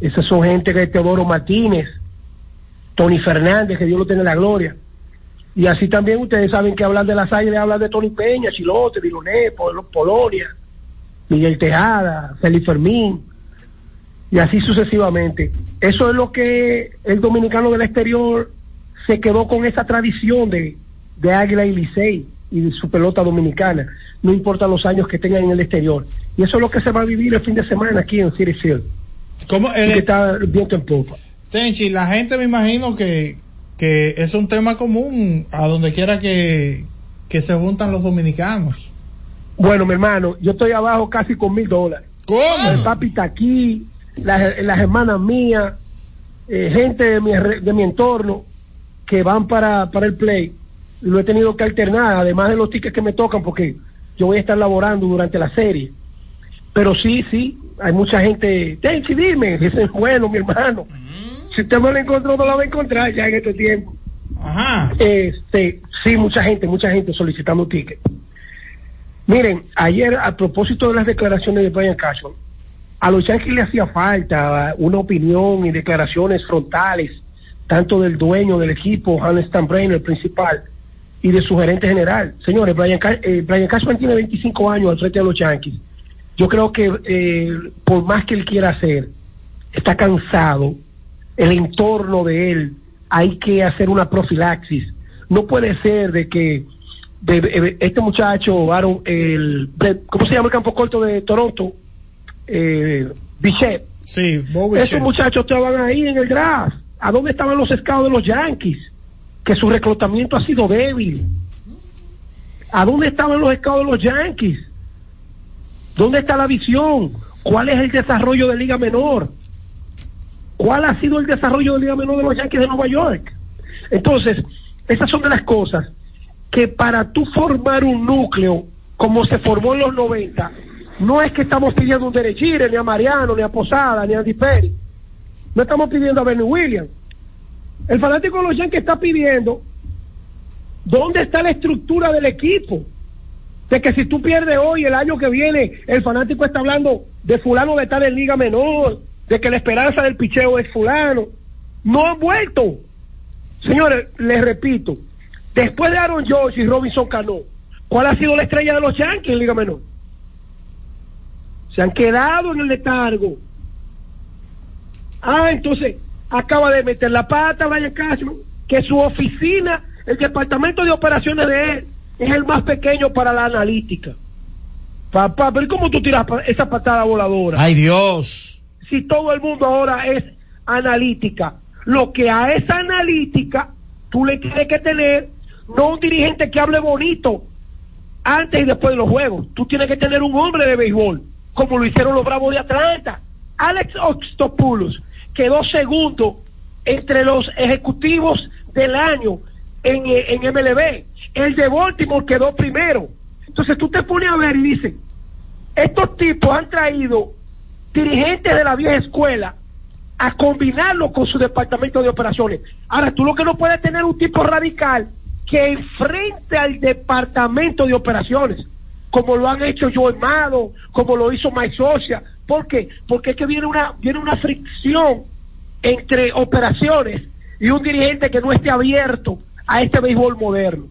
esas son gente que Teodoro Martínez, Tony Fernández, que Dios lo en la gloria. Y así también ustedes saben que hablar de las águilas, hablan de Tony Peña, Chilote, Diloné, Pol- Polonia, Miguel Tejada, Félix Fermín, y así sucesivamente. Eso es lo que el dominicano del exterior se quedó con esa tradición de, de Águila y Licey y de su pelota dominicana, no importa los años que tengan en el exterior. Y eso es lo que se va a vivir el fin de semana aquí en City Field. ¿Cómo? Y que está viento en popa. Tenchi, la gente me imagino que, que es un tema común a donde quiera que, que se juntan los dominicanos. Bueno, mi hermano, yo estoy abajo casi con mil dólares. ¿Cómo? El papi está aquí, las, las hermanas mías, eh, gente de mi, de mi entorno que van para, para el play. Lo he tenido que alternar, además de los tickets que me tocan, porque yo voy a estar laborando durante la serie. Pero sí, sí, hay mucha gente. Tenchi, dime. Dicen, bueno, mi hermano. Si usted no lo encontró, no lo va a encontrar ya en este tiempo. Ajá. Este, sí, mucha gente, mucha gente solicitando tickets. Miren, ayer a propósito de las declaraciones de Brian Cashman, a los Yankees le hacía falta una opinión y declaraciones frontales, tanto del dueño del equipo, Hans Steinbrenner, el principal, y de su gerente general. Señores, Brian, eh, Brian Cashman tiene 25 años al frente de los Yankees. Yo creo que eh, por más que él quiera hacer, está cansado, el entorno de él, hay que hacer una profilaxis. No puede ser de que de- de- este muchacho, el, ¿cómo se llama el campo corto de Toronto? Eh, Bichette. Sí, Esos muchachos estaban ahí en el draft. ¿A dónde estaban los scouts de los Yankees? Que su reclutamiento ha sido débil. ¿A dónde estaban los scouts de los Yankees? ¿Dónde está la visión? ¿Cuál es el desarrollo de Liga Menor? ¿Cuál ha sido el desarrollo de Liga Menor de los Yankees de Nueva York? Entonces, esas son de las cosas que para tú formar un núcleo como se formó en los 90, no es que estamos pidiendo un derechire, ni a Mariano, ni a Posada, ni a Andy Peri. No estamos pidiendo a Bernie Williams. El fanático de los Yankees está pidiendo dónde está la estructura del equipo. De que si tú pierdes hoy, el año que viene, el fanático está hablando de fulano de estar en liga menor, de que la esperanza del picheo es fulano. No han vuelto. Señores, les repito, después de Aaron George y Robinson Cano, ¿cuál ha sido la estrella de los Yankees en liga menor? Se han quedado en el letargo. Ah, entonces acaba de meter la pata Brian Cashman, que su oficina, el departamento de operaciones de él, es el más pequeño para la analítica. Papá, pero ¿cómo tú tiras esa patada voladora? Ay Dios. Si todo el mundo ahora es analítica, lo que a esa analítica tú le tienes que tener, no un dirigente que hable bonito antes y después de los juegos. Tú tienes que tener un hombre de béisbol, como lo hicieron los Bravos de Atlanta. Alex Oxtopoulos quedó segundo entre los ejecutivos del año en, en MLB. El de Baltimore quedó primero. Entonces tú te pones a ver y dices, estos tipos han traído dirigentes de la vieja escuela a combinarlo con su departamento de operaciones. Ahora, tú lo que no puedes tener un tipo radical que enfrente al departamento de operaciones, como lo han hecho Joe Mado, como lo hizo Mike Socia. ¿Por qué? Porque es que viene una, viene una fricción entre operaciones y un dirigente que no esté abierto a este béisbol moderno.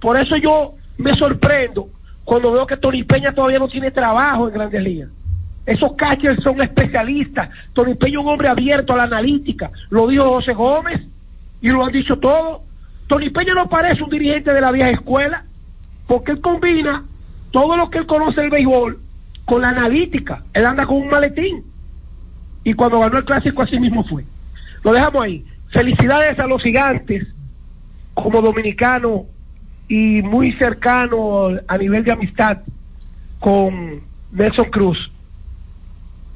Por eso yo me sorprendo cuando veo que Tony Peña todavía no tiene trabajo en Grandes Ligas. Esos catchers son especialistas. Tony Peña es un hombre abierto a la analítica. Lo dijo José Gómez y lo han dicho todos. Tony Peña no parece un dirigente de la vieja escuela porque él combina todo lo que él conoce del béisbol con la analítica. Él anda con un maletín. Y cuando ganó el clásico así mismo fue. Lo dejamos ahí. Felicidades a los gigantes como dominicano y muy cercano a nivel de amistad con Nelson Cruz.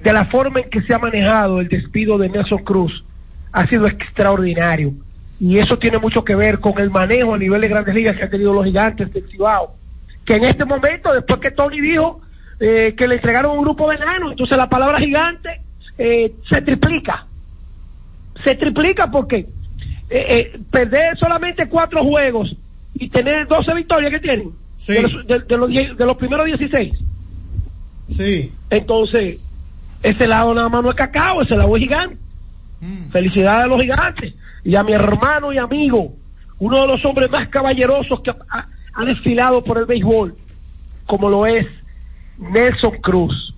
De la forma en que se ha manejado el despido de Nelson Cruz ha sido extraordinario. Y eso tiene mucho que ver con el manejo a nivel de grandes ligas que han tenido los gigantes del Cibao. Que en este momento, después que Tony dijo eh, que le entregaron un grupo de enanos, entonces la palabra gigante eh, se triplica. Se triplica porque eh, eh, perder solamente cuatro juegos y tener 12 victorias que tienen de, los, de- de los die- de los primeros 16. Sí. Entonces, ese lado nada más no es cacao, ese lado es gigante. Felicidades a los gigantes y a mi hermano y amigo, uno de los hombres más caballerosos que ha, ha desfilado por el béisbol, como lo es Nelson Cruz.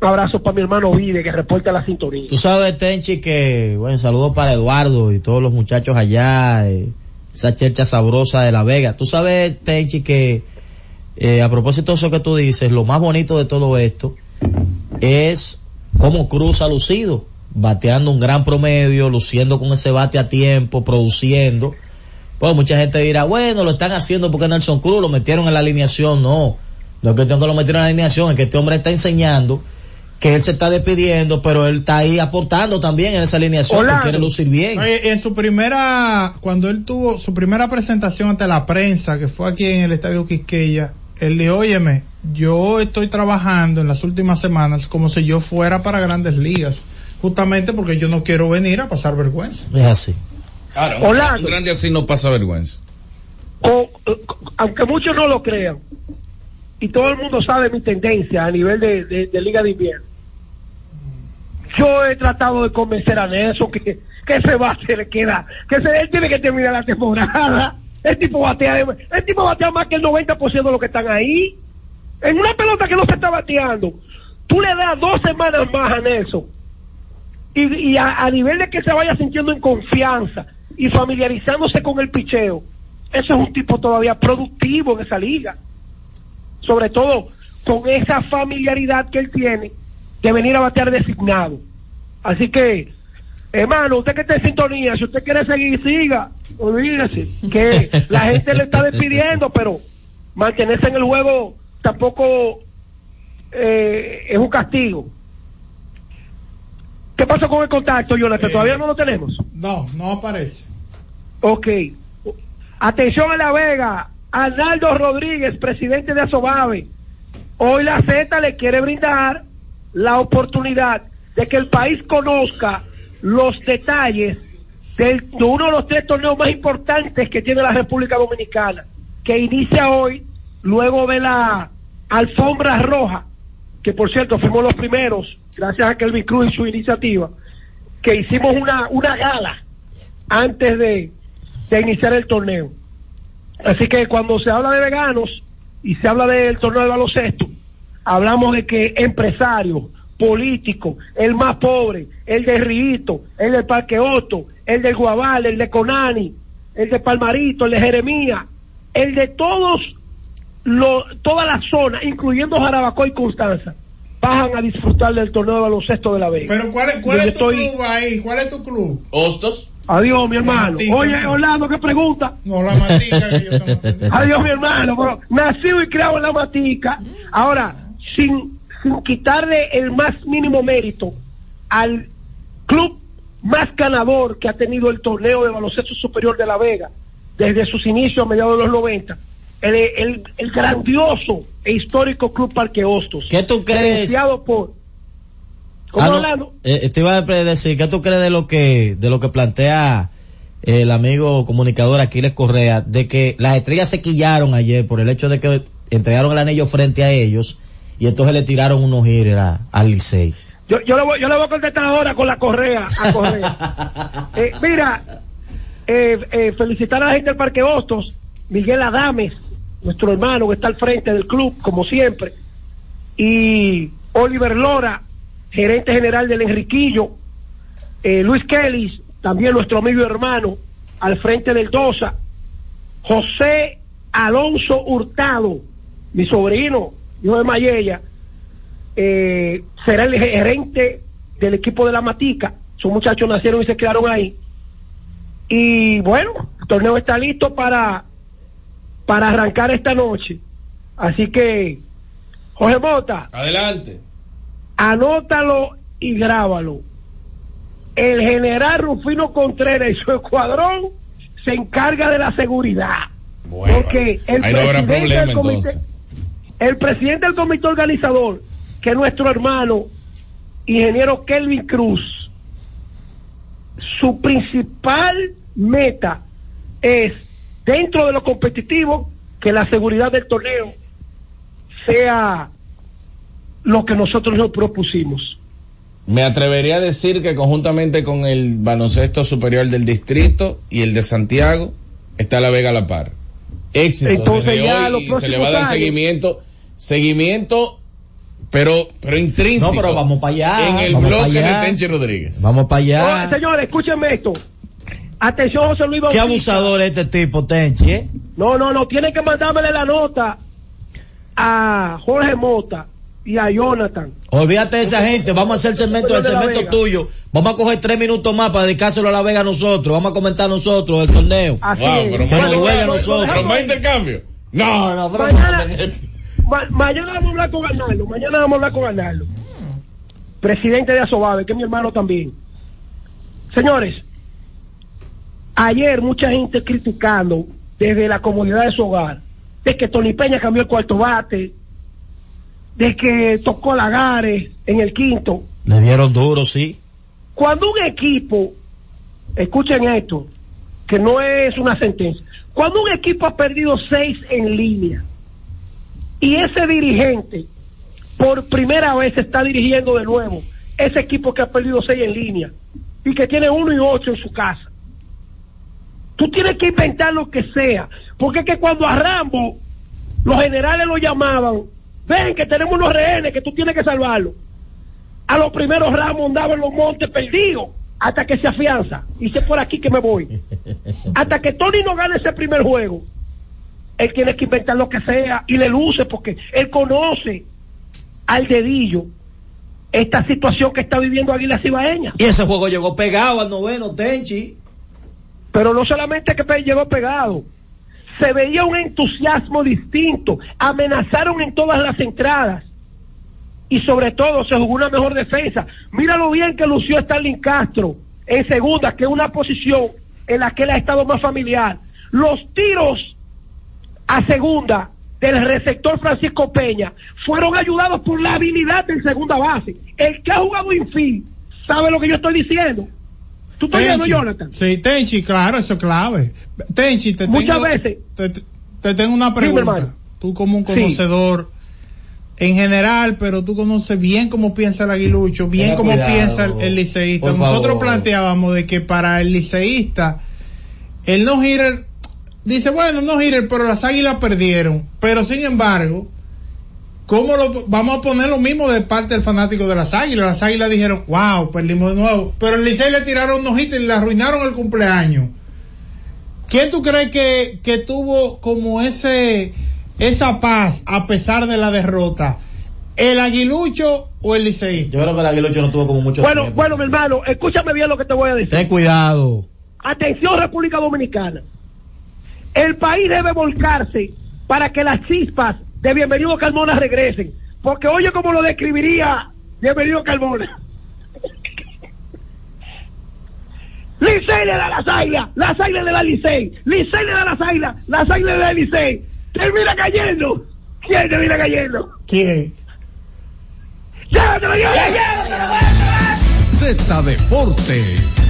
Un abrazo para mi hermano Vide que reporta la sintonía. Tú sabes, Tenchi, que, bueno, saludos para Eduardo y todos los muchachos allá, eh, esa chercha sabrosa de La Vega. Tú sabes, Tenchi, que eh, a propósito de eso que tú dices, lo más bonito de todo esto es cómo Cruz ha lucido, bateando un gran promedio, luciendo con ese bate a tiempo, produciendo. Pues mucha gente dirá, bueno, lo están haciendo porque Nelson Cruz lo metieron en la alineación. No, no es que tengo que lo metieron en la alineación, es que este hombre está enseñando que él se está despidiendo, pero él está ahí aportando también en esa alineación, que quiere lucir bien. Oye, en su primera, cuando él tuvo su primera presentación ante la prensa, que fue aquí en el Estadio Quisqueya, él dijo, óyeme, yo estoy trabajando en las últimas semanas como si yo fuera para grandes ligas, justamente porque yo no quiero venir a pasar vergüenza. Es así. Claro, un, Orlando. un grande así no pasa vergüenza. Co- aunque muchos no lo crean, y todo el mundo sabe mi tendencia a nivel de, de- de Liga de Invierno, yo he tratado de convencer a Nelson que, que ese bate le queda, que se, él tiene que terminar la temporada. El tipo batea, el tipo batea más que el 90% de los que están ahí. En una pelota que no se está bateando, tú le das dos semanas más a Nelson y, a, a nivel de que se vaya sintiendo en confianza y familiarizándose con el picheo, ese es un tipo todavía productivo en esa liga. Sobre todo con esa familiaridad que él tiene de venir a batear designado. Así que, hermano, usted que está en sintonía, si usted quiere seguir, siga. Olvídese que la gente le está despidiendo, pero mantenerse en el juego tampoco eh, es un castigo. ¿Qué pasó con el contacto, Jonathan? ¿Todavía no lo tenemos? No, no aparece. Ok. Atención a La Vega. Arnaldo Rodríguez, presidente de Asobave. Hoy la Z le quiere brindar la oportunidad de que el país conozca los detalles del- de uno de los tres torneos más importantes que tiene la República Dominicana, que inicia hoy, luego de la alfombra roja, que por cierto fuimos los primeros, gracias a Kelvin Cruz y su iniciativa, que hicimos una, una gala antes de, de iniciar el torneo. Así que cuando se habla de veganos y se habla del torneo de baloncesto, hablamos de que empresarios, políticos, el más pobre, el de Rito, el del Parque Otto, el del Guabal, el de Conani, el de Palmarito, el de Jeremía, el de todos lo, toda la zona, incluyendo Jarabacoa y Constanza, bajan a disfrutar del torneo de baloncesto de la Vega. Pero ¿cuál, es- cuál es tu estoy- club ahí? ¿Cuál es tu club? Hostos. Adiós, mi hermano. matica, Oye. Orlando, ¿qué pregunta? No, la matica que yo. Adiós, mi hermano. Pero nacido y criado en la matica. Ahora, sin, sin quitarle el más mínimo mérito al club más ganador que ha tenido el torneo de baloncesto superior de La Vega desde sus inicios a mediados de los 90, el, el, el grandioso e histórico Club Parque Hostos. ¿Qué tú crees? Por... ¿Cómo Ah, no, Orlando? eh, te iba a decir, ¿qué tú crees de lo que, de lo que plantea el amigo comunicador Aquiles Correa, de que las estrellas se quillaron ayer por el hecho de que entregaron el anillo frente a ellos y entonces le tiraron unos a- al Licey? Yo, yo, le voy, yo le voy a contestar ahora con la correa. A correa. Eh, mira, eh, eh, felicitar a la gente del Parque Hostos, Miguel Adames, nuestro hermano que está al frente del club, como siempre, y Oliver Lora, gerente general del Enriquillo, Luis Kelly, también nuestro amigo y hermano, al frente del DOSA, José Alonso Hurtado, mi sobrino, hijo de Mayella, eh, será el gerente del equipo de la Matica. Sus muchachos nacieron y se quedaron ahí. Y bueno, el torneo está listo para, para arrancar esta noche. Así que, Jorge Mota, Adelante. anótalo y grábalo. El general Rufino Contreras y su escuadrón se encarga de la seguridad. Bueno, porque el ahí no habrá presidente, problema del comité. El presidente del comité organizador, que es nuestro hermano, ingeniero Kelvin Cruz, su principal meta es, dentro de lo competitivo, que la seguridad del torneo sea lo que nosotros nos propusimos. Me atrevería a decir que conjuntamente con el baloncesto superior del distrito y el de Santiago, está la Vega a la par. Éxito. Entonces desde ya hoy los y se le va a dar años- seguimiento, seguimiento, pero, pero intrínseco. No, pero vamos para allá, En el allá. de Tenchi Rodríguez. Vamos para allá. Oye, señores, escúchenme esto. Atención, José Luis Qué Bautista. abusador es este tipo, Tenchi, ¿eh? No, no, no, tienen que mandármele la nota a Jorge Mota y a Jonathan. Olvídate de esa gente, vamos a hacer el segmento, el segmento tuyo. Vamos a coger tres minutos más para dedicárselo a la Vega nosotros. Vamos a comentar nosotros el torneo. Así Wow, es. pero a lo- lo nosotros. pero más intercambio. No, no, pero Mañana, ma- mañana vamos a hablar con Arnaldo, mañana vamos a hablar con Arnaldo, presidente de Asobave, que es mi hermano también. Señores, ayer mucha gente criticando desde la comunidad de su hogar, de que Tony Peña cambió el cuarto bate, de que tocó Lagares en el quinto. Le dieron duro, sí. Cuando un equipo, escuchen esto, que no es una sentencia, cuando un equipo ha perdido seis en línea y ese dirigente por primera vez está dirigiendo de nuevo, ese equipo que ha perdido seis en línea y que tiene uno y ocho en su casa, tú tienes que inventar lo que sea, porque es que cuando a Rambo los generales lo llamaban, ven que tenemos unos rehenes que tú tienes que salvarlos a los primeros ramos andaba en los montes perdidos hasta que se afianza. Y sé por aquí que me voy. Hasta que Tony no gane ese primer juego, él tiene que inventar lo que sea y le luce porque él conoce al dedillo esta situación que está viviendo Águila Cibaeña. Y ese juego llegó pegado al noveno, Tenchi. Pero no solamente que llegó pegado, se veía un entusiasmo distinto, amenazaron en todas las entradas y sobre todo se jugó una mejor defensa. Mira lo bien que lució Stalin Castro en segunda, que es una posición en la que él ha estado más familiar. Los tiros a segunda del receptor Francisco Peña fueron ayudados por la habilidad del segunda base. El que ha jugado infield sabe lo que yo estoy diciendo. ¿Tú estás viendo, Jonathan? Sí, Tenchi, claro, eso es clave. Tenchi, te Muchas tengo, veces. Te, te- te tengo una pregunta. tú como un Sí. conocedor en general, pero tú conoces bien cómo piensa el aguilucho, bien Tenga cómo cuidado, piensa el, el liceísta. Nosotros favor. planteábamos de que para el liceísta, el no hitter, dice, bueno, no hitter, pero las águilas perdieron. Pero sin embargo, ¿Cómo lo, vamos a poner lo mismo de parte del fanático de las águilas? Las águilas dijeron, wow, perdimos de nuevo. Pero el Licey le tiraron unos hits y le arruinaron el cumpleaños. ¿Quién tú crees que, que tuvo como ese, esa paz a pesar de la derrota? ¿El aguilucho o el liceísta? Yo creo que el aguilucho no tuvo como mucho Bueno, tiempo. bueno, mi hermano, escúchame bien lo que te voy a decir. Ten cuidado. Atención, República Dominicana. El país debe volcarse para que las chispas de Bienvenido Carmona regresen. Porque oye como lo describiría Bienvenido Carmona. Licey le da las águilas, las águilas le da Licey, Licey le da las águilas, las águilas le da Licey. Termina cayendo. ¿Quién termina cayendo? ¿Quién? ¡Llévatelo, llévatelo! Z Deportes.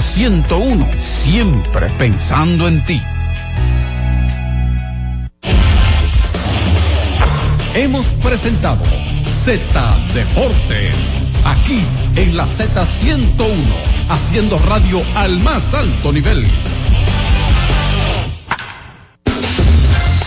Z101, siempre pensando en ti. Hemos presentado Z Deportes, aquí en la Z101, haciendo radio al más alto nivel.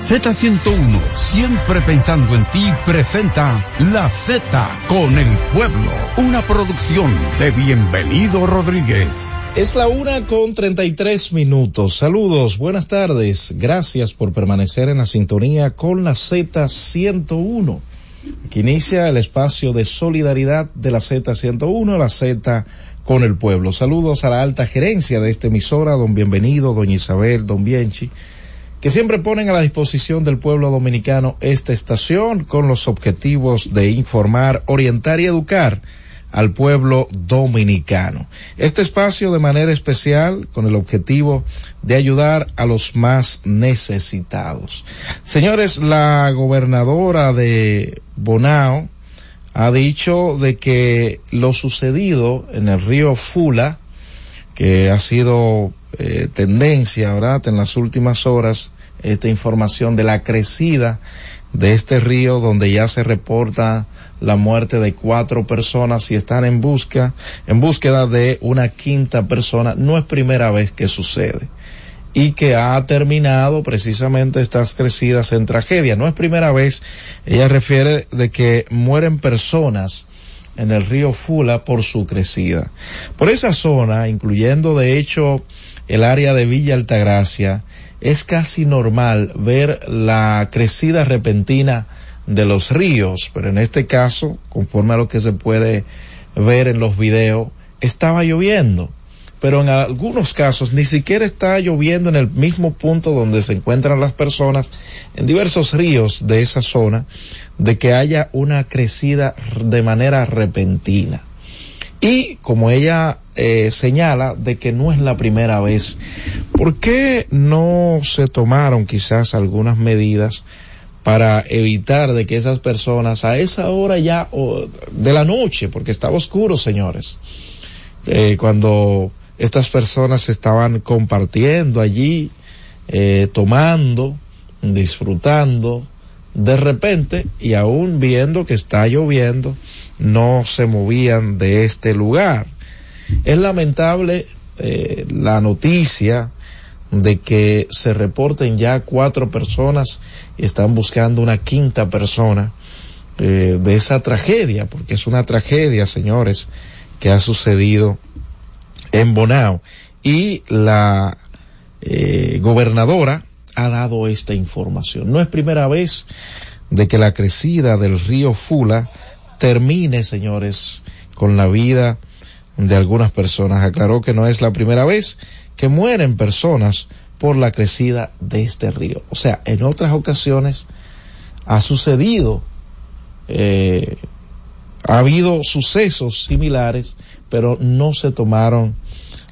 Z101, siempre pensando en ti, presenta La Z con el pueblo, una producción de Bienvenido Rodríguez. Es la una con 33 minutos. Saludos, buenas tardes. Gracias por permanecer en la sintonía con la Z101, que inicia el espacio de solidaridad de la Z101, la Z con el pueblo. Saludos a la alta gerencia de esta emisora, don Bienvenido, doña Isabel, don Bienchi que siempre ponen a la disposición del pueblo dominicano esta estación con los objetivos de informar, orientar y educar al pueblo dominicano. Este espacio de manera especial con el objetivo de ayudar a los más necesitados. Señores, la gobernadora de Bonao ha dicho de que lo sucedido en el río Fula, que ha sido eh, tendencia, ¿verdad? En las últimas horas, esta información de la crecida de este río donde ya se reporta la muerte de cuatro personas y están en busca, en búsqueda de una quinta persona. No es primera vez que sucede y que ha terminado precisamente estas crecidas en tragedia. No es primera vez, ella refiere de que mueren personas en el río Fula por su crecida. Por esa zona, incluyendo de hecho el área de Villa Altagracia, es casi normal ver la crecida repentina de los ríos, pero en este caso, conforme a lo que se puede ver en los videos, estaba lloviendo. Pero en algunos casos ni siquiera está lloviendo en el mismo punto donde se encuentran las personas, en diversos ríos de esa zona, de que haya una crecida de manera repentina. Y como ella eh, señala de que no es la primera vez, ¿por qué no se tomaron quizás algunas medidas para evitar de que esas personas a esa hora ya de la noche, porque estaba oscuro, señores, eh, cuando estas personas estaban compartiendo allí, eh, tomando, disfrutando, de repente, y aún viendo que está lloviendo, no se movían de este lugar. Es lamentable eh, la noticia de que se reporten ya cuatro personas y están buscando una quinta persona eh, de esa tragedia, porque es una tragedia, señores, que ha sucedido en Bonao. Y la eh, gobernadora ha dado esta información. No es primera vez de que la crecida del río Fula termine, señores, con la vida de algunas personas. Aclaró que no es la primera vez que mueren personas por la crecida de este río. O sea, en otras ocasiones ha sucedido, eh, ha habido sucesos similares, pero no se tomaron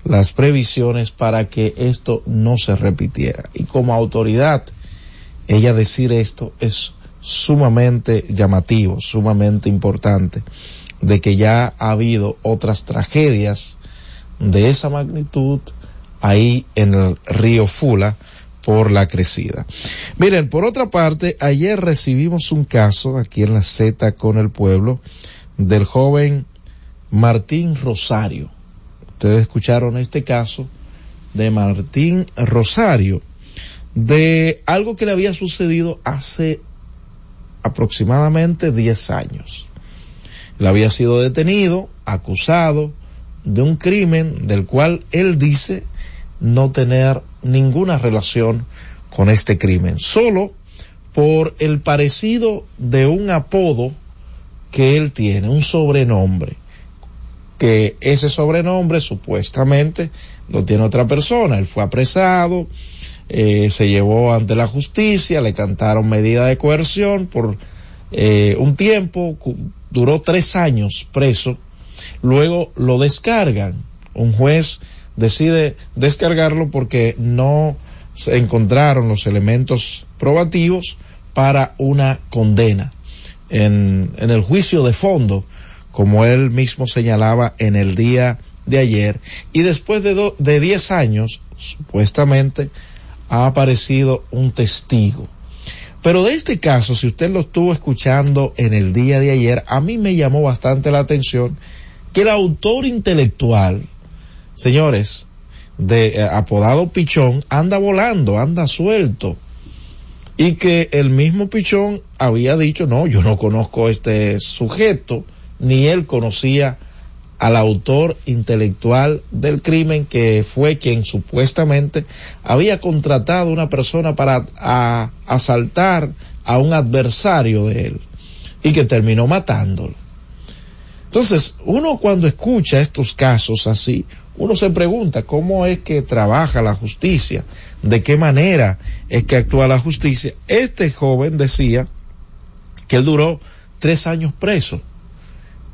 las previsiones para que esto no se repitiera. Y como autoridad, ella decir esto es sumamente llamativo, sumamente importante, de que ya ha habido otras tragedias de esa magnitud ahí en el río Fula por la crecida. Miren, por otra parte, ayer recibimos un caso aquí en la Z con el pueblo del joven Martín Rosario. Ustedes escucharon este caso de Martín Rosario, de algo que le había sucedido hace aproximadamente 10 años. Él había sido detenido, acusado de un crimen del cual él dice no tener ninguna relación con este crimen, solo por el parecido de un apodo que él tiene, un sobrenombre, que ese sobrenombre supuestamente lo tiene otra persona, él fue apresado, eh, se llevó ante la justicia, le cantaron medida de coerción por eh, un tiempo, duró tres años preso, luego lo descargan, un juez decide descargarlo porque no se encontraron los elementos probativos para una condena. En, en el juicio de fondo, como él mismo señalaba en el día de ayer, y después de, de diez años, supuestamente, ha aparecido un testigo. Pero de este caso, si usted lo estuvo escuchando en el día de ayer, a mí me llamó bastante la atención que el autor intelectual, señores, de eh, apodado Pichón, anda volando, anda suelto. y que el mismo Pichón había dicho, no, yo no conozco a este sujeto, ni él conocía al autor intelectual del crimen que fue quien supuestamente había contratado una persona para asaltar a un adversario de él y que terminó matándolo. Entonces, uno cuando escucha estos casos así, uno se pregunta cómo es que trabaja la justicia, de qué manera es que actúa la justicia. Este joven decía que él duró tres años preso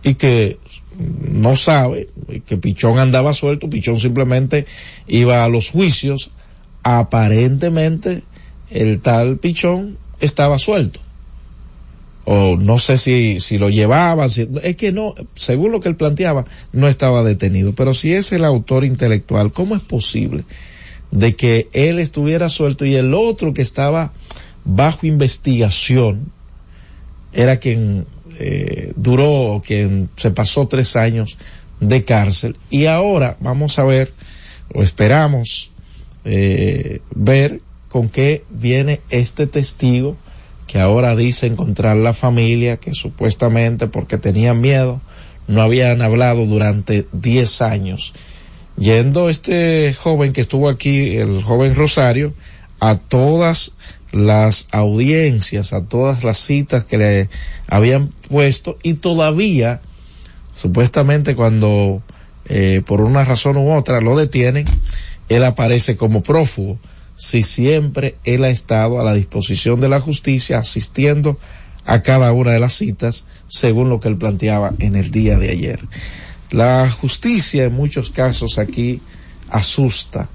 y que no sabe que Pichón andaba suelto, Pichón simplemente iba a los juicios, aparentemente el tal Pichón estaba suelto. O no sé si, si lo llevaban, es que no, según lo que él planteaba, no estaba detenido. Pero si es el autor intelectual, ¿cómo es posible de que él estuviera suelto y el otro que estaba bajo investigación era quien eh, duró, quien se pasó tres años de cárcel. Y ahora vamos a ver o esperamos eh, ver con qué viene este testigo que ahora dice encontrar la familia que supuestamente porque tenían miedo no habían hablado durante 10 años. Yendo este joven que estuvo aquí el joven Rosario a todas las audiencias a todas las citas que le habían puesto y todavía supuestamente cuando eh, por una razón u otra lo detienen, él aparece como prófugo, si siempre él ha estado a la disposición de la justicia asistiendo a cada una de las citas según lo que él planteaba en el día de ayer. La justicia en muchos casos aquí asusta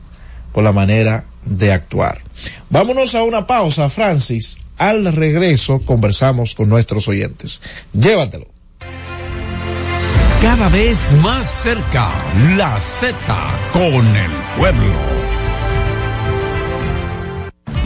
por la manera de actuar. Vámonos a una pausa, Francis. Al regreso conversamos con nuestros oyentes. Llévatelo. Cada vez más cerca, la Z con el pueblo.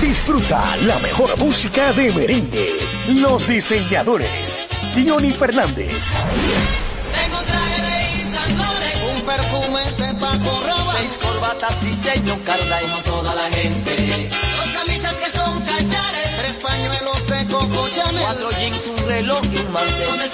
Disfruta la mejor música de merengue. Los diseñadores. Johnny Fernández. Tengo un traje de Laurent, un perfume de Paco Rabanne, seis corbatas diseño Carla y no toda la gente. Dos camisas que son cachares, tres pañuelos de Coco Chanel, cuatro jeans, un reloj y un mantel.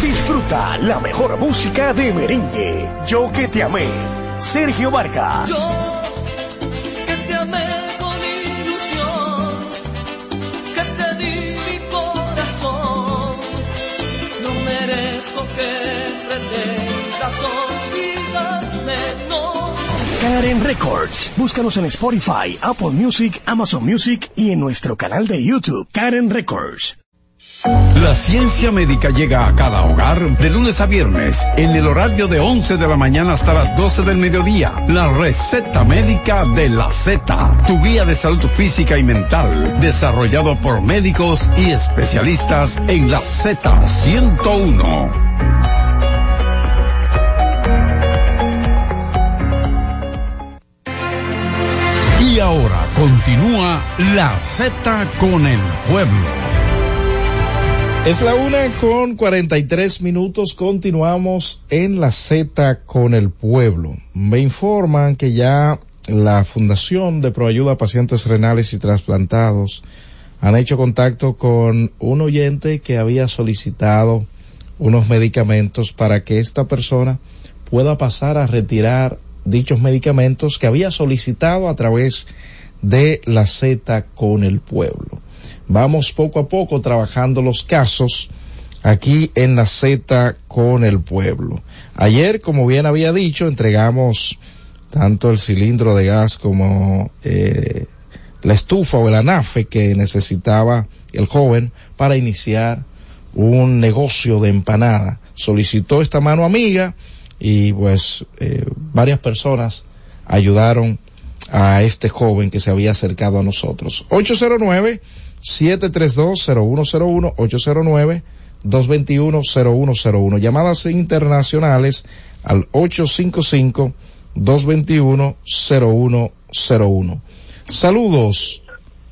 Disfruta la mejor música de merengue. Yo que te amé. Sergio Vargas. que te amé con ilusión, que te di mi corazón. No merezco que pretendas olvidarme, no. Karen Records. Búscanos en Spotify, Apple Music, Amazon Music y en nuestro canal de YouTube, Karen Records. La ciencia médica llega a cada hogar de lunes a viernes en el horario de 11 de la mañana hasta las 12 del mediodía. La receta médica de la Z, tu guía de salud física y mental, desarrollado por médicos y especialistas en la Z101. Y ahora continúa la Z con el pueblo. Es la una con 43 minutos. Continuamos en la Z con el pueblo. Me informan que ya la Fundación de Proayuda a Pacientes Renales y Trasplantados han hecho contacto con un oyente que había solicitado unos medicamentos para que esta persona pueda pasar a retirar dichos medicamentos que había solicitado a través de la Z con el pueblo. Vamos poco a poco trabajando los casos aquí en la Z con el pueblo. Ayer, como bien había dicho, entregamos tanto el cilindro de gas como eh, la estufa o el anafe que necesitaba el joven para iniciar un negocio de empanada. Solicitó esta mano amiga y pues eh, varias personas ayudaron a este joven que se había acercado a nosotros. 809-732-0101, 809-221-0101. Llamadas internacionales al 855-221-0101. Saludos.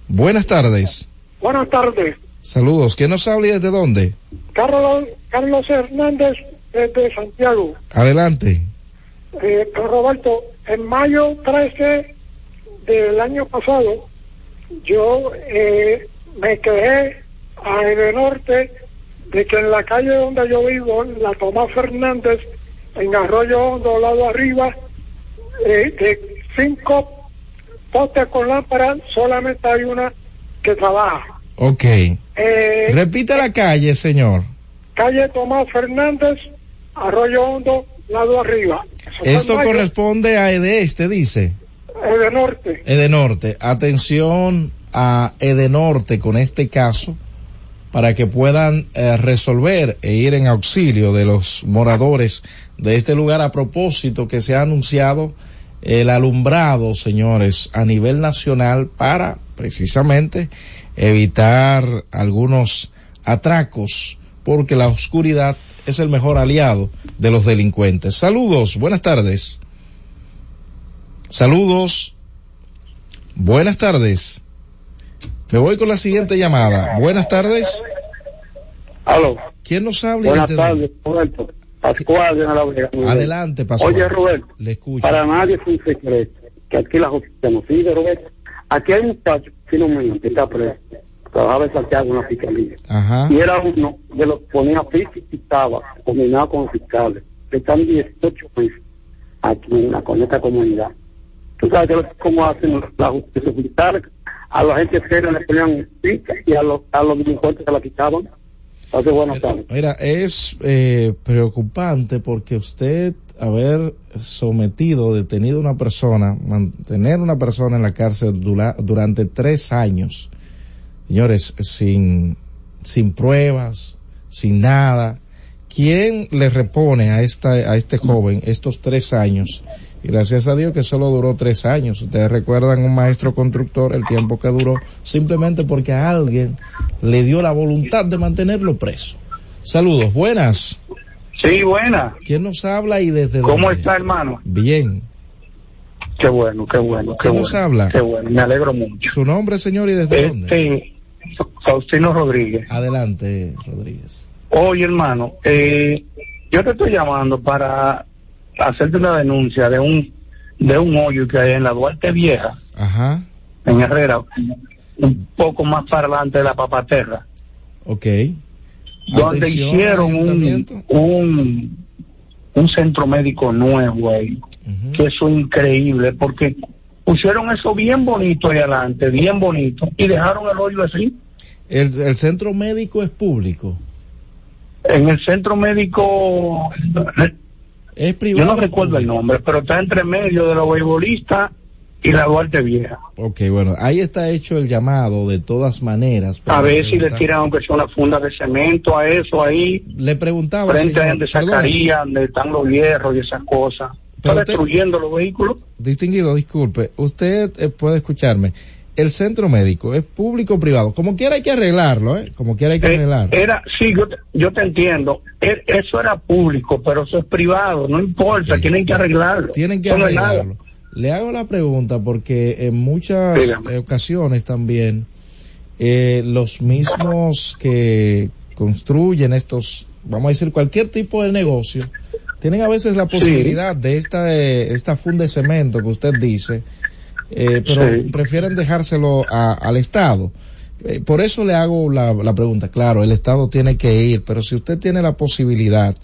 Buenas tardes. Buenas tardes. Saludos. ¿Quién nos habla y desde dónde? Carlos, Carlos Hernández desde Santiago. Adelante. Eh, Roberto, en mayo 13 del año pasado, yo eh, me quejé a Edenorte de que en la calle donde yo vivo, en la Tomás Fernández, en Arroyo Hondo, lado arriba, eh, de cinco postes con lámpara, solamente hay una que trabaja. Ok. Eh, Repita la calle, señor. calle Tomás Fernández, Arroyo Hondo, lado arriba. Eso Esto corresponde a Edeste, dice. Edenorte. Edenorte. Atención a Edenorte con este caso para que puedan eh, resolver e ir en auxilio de los moradores de este lugar a propósito que se ha anunciado el alumbrado, señores, a nivel nacional para precisamente evitar algunos atracos porque la oscuridad es el mejor aliado de los delincuentes. Saludos, buenas tardes. Saludos. Buenas tardes. Me voy con la siguiente llamada. Buenas tardes. Aló. ¿Quién nos habla? Buenas tardes, Roberto. Pascual de. Adelante, Pascual. Oye, Roberto, Le escucho. para nadie es un secreto que aquí la justicia nos sigue, Roberto. Aquí hay un muchacho, Filomeno, que está preso. Trabajaba en Santiago en la fiscalía. Ajá. Y era uno de los que ponía físico y estaba combinado con los fiscales. Están 18 meses aquí en, la, con esta comunidad. Tú sabes que cómo hacen la justicia fiscal. A la gente seria le ponían pica y a los, a los delincuentes se la quitaban. Entonces, buenas tardes. Mira, es eh, preocupante porque usted haber sometido, detenido a una persona, mantener una persona en la cárcel dura- durante tres años, señores, sin, sin pruebas, sin nada, ¿quién le repone a esta, a este joven estos tres años? Y gracias a Dios que solo duró tres años. Ustedes recuerdan un maestro constructor el tiempo que duró simplemente porque a alguien le dio la voluntad de mantenerlo preso. Saludos, buenas. Sí, buena. ¿Quién nos habla y desde ¿Cómo dónde? está, hermano? Bien. Qué bueno, qué bueno, qué ¿Quién bueno. nos habla? Qué bueno, me alegro mucho. Su nombre, señor, y desde dónde? Este, Faustino Rodríguez. Adelante, Rodríguez. Oye, hermano, eh, yo te estoy llamando para hacerte una denuncia de un de un hoyo que hay en la Duarte Vieja, Ajá, en Herrera, un poco más para adelante de la Papaterra, ok. donde Atención, hicieron un, un un centro médico nuevo ahí, que eso es increíble, porque pusieron eso bien bonito ahí adelante, bien bonito, y dejaron el hoyo así. El, el centro médico es público. En el centro médico, Es yo privado. no recuerdo el nombre, pero está entre medio de los beisbolistas y la Duarte Vieja. Ok, bueno, ahí está hecho el llamado de todas maneras. A ver si le tiran aunque sea una funda de cemento a eso ahí, Le preguntaba, frente a señor, donde perdón, sacaría, donde están los hierros y esas cosas. Pero Está usted- destruyendo los vehículos. distinguido, disculpe, usted eh, puede escucharme. El centro médico es público o privado. Como quiera hay que arreglarlo, ¿eh? Como quiera hay que Eh, arreglarlo. era, sí, yo te, yo te entiendo. E- eso era público, pero eso es privado. No importa, tienen que arreglarlo. Tienen que no arreglarlo. Le hago la pregunta porque en muchas Dígame. ocasiones también eh, los mismos que construyen estos, vamos a decir, cualquier tipo de negocio, tienen a veces la posibilidad de esta, eh, esta funda de cemento que usted dice, eh, pero Sí. prefieren dejárselo a- al Estado. Eh, por eso le hago la, la pregunta. Claro, el Estado tiene que ir, pero si usted tiene la posibilidad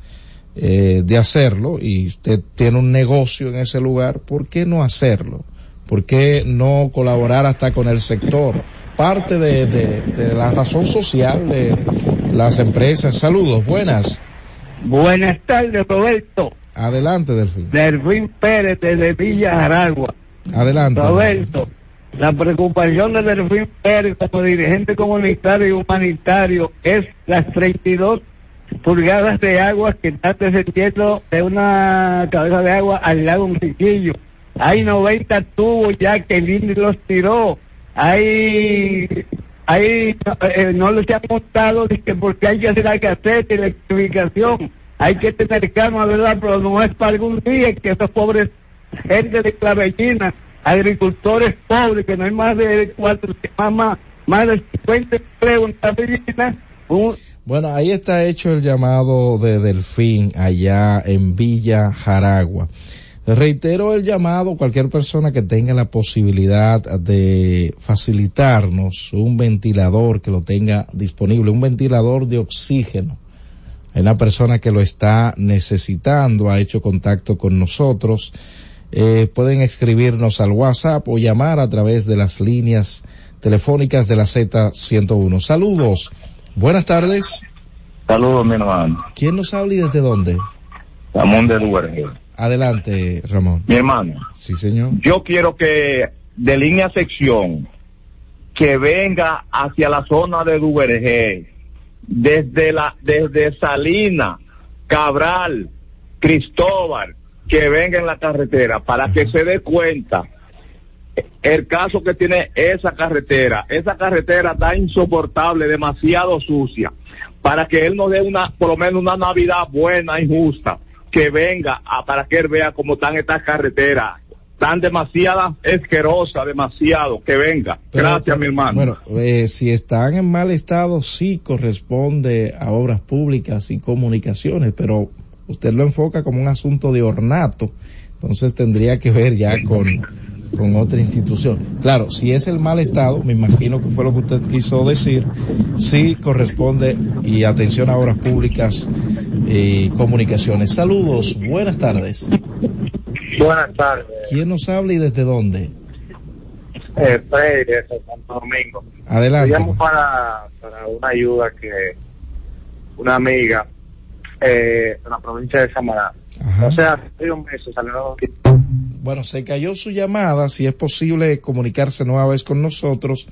eh, de hacerlo y usted tiene un negocio en ese lugar, ¿por qué no hacerlo? ¿Por qué no colaborar hasta con el sector? Parte de, de- de la razón social de las empresas. Saludos, buenas. Buenas tardes, Roberto. Adelante, Delfín. Delfín Pérez de Villa Aragua. Adelante. Roberto, la preocupación de Delfín Pérez como dirigente comunitario y humanitario es las 32 pulgadas de agua que está descendiendo de una cabeza de agua al lago Unriquillo. Hay 90 tubos ya que el INDI los tiró. Hay, hay, eh, no los han montado que porque hay que hacer la caseta y la electrificación. Hay que tener calma, ¿verdad? Pero no es para algún día que esos pobres gente de Clavellina, agricultores pobres, que no hay más de cuatro, más, más, de 50 empleos en Clavellina, Bueno, ahí está hecho el llamado de Delfín allá en Villa Jaragua. Reitero el llamado cualquier persona que tenga la posibilidad de facilitarnos un ventilador que lo tenga disponible, un ventilador de oxígeno. Hay una persona que lo está necesitando, ha hecho contacto con nosotros. Eh, pueden escribirnos al WhatsApp o llamar a través de las líneas telefónicas de la Z101. Saludos. Buenas tardes. Saludos, mi hermano. ¿Quién nos habla y desde dónde? Ramón de Duvergé. Adelante, Ramón. Mi hermano, Sí, señor. yo quiero que de línea sección que venga hacia la zona de Duvergé, desde la desde Salina, Cabral, Cristóbal, que venga en la carretera para que se dé cuenta el caso que tiene esa carretera. Esa carretera está insoportable, demasiado sucia, para que él nos dé una, por lo menos una Navidad buena y justa, que venga a, para que él vea cómo están estas carreteras. Están demasiadas asquerosas, demasiado, que venga. Pero- Gracias, mi hermano. Bueno, eh, si están en mal estado, sí corresponde a obras públicas y comunicaciones, pero usted lo enfoca como un asunto de ornato, entonces tendría que ver ya con, con otra institución. Claro, si es el mal estado, me imagino que fue lo que usted quiso decir, sí corresponde y atención a obras públicas y comunicaciones. Saludos, buenas tardes. Buenas tardes, ¿Quién nos habla y desde dónde? eh, Freddy Santo Domingo. Adelante. Llamo para, para una ayuda que una amiga eh, en la provincia de Samaná. O sea, hace un mes salió Bueno, se cayó su llamada. Si es posible comunicarse nueva vez con nosotros.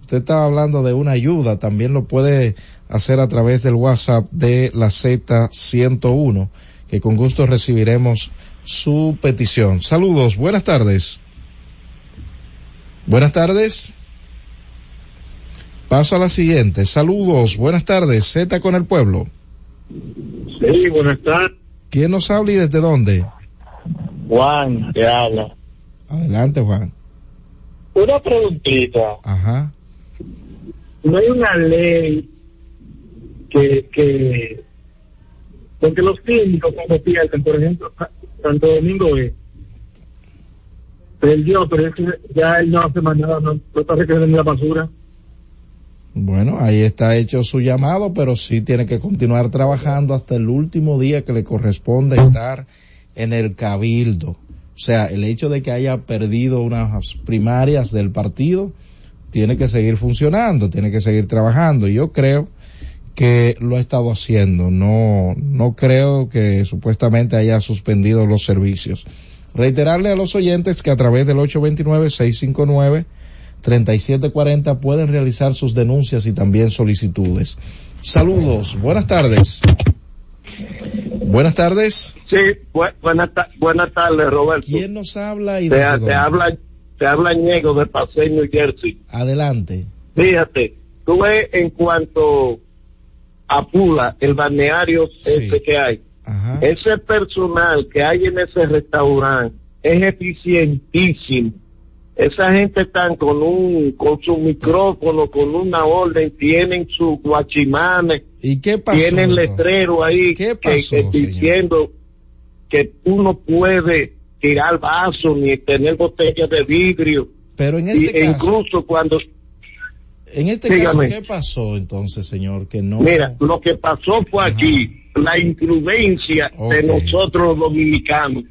Usted estaba hablando de una ayuda. También lo puede hacer a través del WhatsApp de la Z101, que con gusto recibiremos su petición. Saludos. Buenas tardes. Buenas tardes. Paso a la siguiente. Saludos. Buenas tardes. Z con el pueblo. Sí, buenas tardes. ¿Quién nos habla y desde dónde? Juan, te habla. Adelante, Juan. Una preguntita. Ajá. No hay una ley que, que, porque los químicos cuando pierden, por ejemplo, Santo Domingo es, perdió, pero es que ya él no hace más nada, no, no está recogiendo la basura. Bueno, ahí está hecho su llamado, pero sí tiene que continuar trabajando hasta el último día que le corresponde estar en el cabildo. O sea, el hecho de que haya perdido unas primarias del partido, tiene que seguir funcionando, tiene que seguir trabajando. Yo creo que lo ha estado haciendo. No, no creo que supuestamente haya suspendido los servicios. Reiterarle a los oyentes que a través del 829-659-3740 pueden realizar sus denuncias y también solicitudes. Saludos, buenas tardes. Buenas tardes. Sí, bu- buenas ta- buenas tardes, Roberto. ¿Quién nos habla y te, desde te habla te habla Ñego de Paseo, New Jersey. Adelante. Fíjate, tú ves en cuanto a Pula, el balneario este que hay, ese personal que hay en ese restaurante es eficientísimo. Esa gente están con un, con su micrófono, con una orden, tienen sus guachimanes, ¿Y qué pasó? tienen entonces? letrero ahí ¿Qué que- pasó, que señor? diciendo que tú no puedes tirar vasos ni tener botellas de vidrio. Pero en este e caso, incluso cuando En este Dígame. caso, ¿qué pasó entonces, señor? Que no. Mira, lo que pasó fue aquí, la imprudencia de nosotros los dominicanos,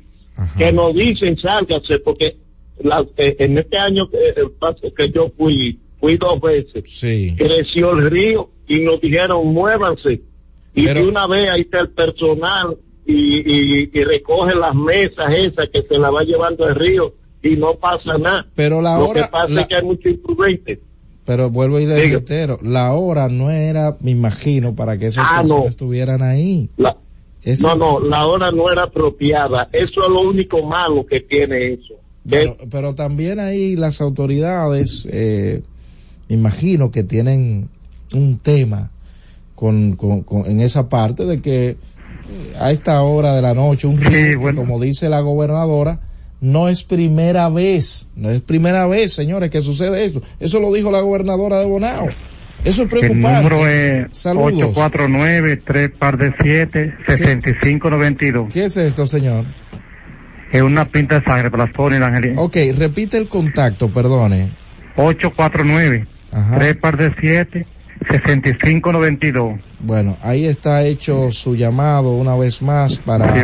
que nos dicen sálgase, porque la- eh, en este año que, eh, que yo fui, fui dos veces, Sí. creció el río y nos dijeron muévanse. Y Pero- de una vez ahí está el personal y, y, y recoge las mesas esas que se la va llevando el río y no pasa nada. Pero la Lo hora- que pasa la- es que hay mucho imprudente. Pero vuelvo y le Diga. reitero, la hora no era, me imagino, para que esas Ah, no. estuvieran ahí. La- Ese- No, no, la hora no era apropiada. Eso es lo único malo que tiene eso. Pero, pero también ahí las autoridades, eh, me imagino que tienen un tema con, con- con- en esa parte de que eh, a esta hora de la noche, un río, que, como dice la gobernadora, no es primera vez, no es primera vez, señores, que sucede esto. Eso lo dijo la gobernadora de Bonao. Eso es El preocupante. número es Saludos. 849 3 par de 7 6592. ¿Qué es esto, señor? Es una pinta de sangre para la zona y la Angelina. Ok, repite el contacto, perdone. 849 Ajá. 3 par de 7 6592. Bueno, ahí está hecho su llamado una vez más para Sí,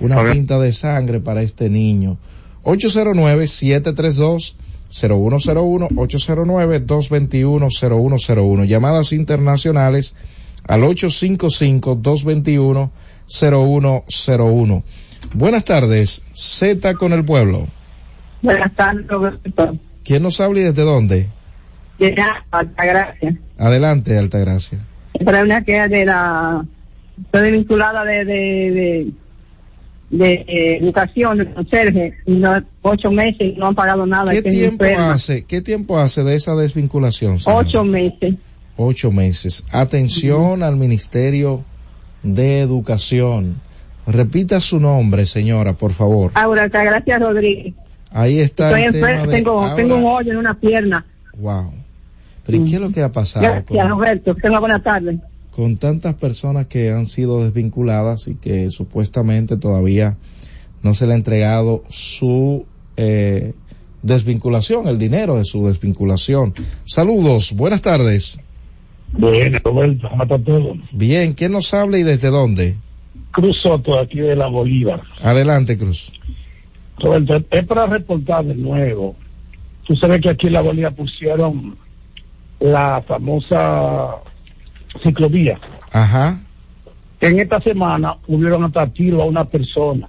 una pinta de sangre para este niño. 809-732-0101, 809-221-0101. Llamadas internacionales al 855-221-0101. Buenas tardes, Z con el pueblo. Buenas tardes, Roberto. ¿Quién nos habla y desde dónde? Llega Altagracia. Adelante, Altagracia. Para una queja de la. Estoy vinculada de. de, de de eh, educación, de conserje, no, ocho meses y no han pagado nada. ¿Qué tiempo hace, qué tiempo hace de esa desvinculación? Ocho meses. Ocho meses. Atención al Ministerio de Educación. Repita su nombre, señora, por favor. Aura Altagracia Rodríguez. Ahí está Estoy el tema de tengo, ahora- tengo un hoyo en una pierna. Wow. Pero ¿y qué es lo que ha pasado Gracias, Roberto. Tenga buena tarde. con, con tantas personas que han sido desvinculadas y que supuestamente todavía no se le ha entregado su eh, desvinculación, el dinero de su desvinculación? Saludos, buenas tardes. Bueno, Roberto, ¿cómo está todo? Bien, ¿quién nos habla y desde dónde? Cruz Soto, aquí de la Bolívar. Adelante, Cruz. Roberto, es para reportar de nuevo. Tú sabes que aquí en la Bolívar pusieron la famosa ciclovía. Ajá. En esta semana hubieron hasta tiro a una persona.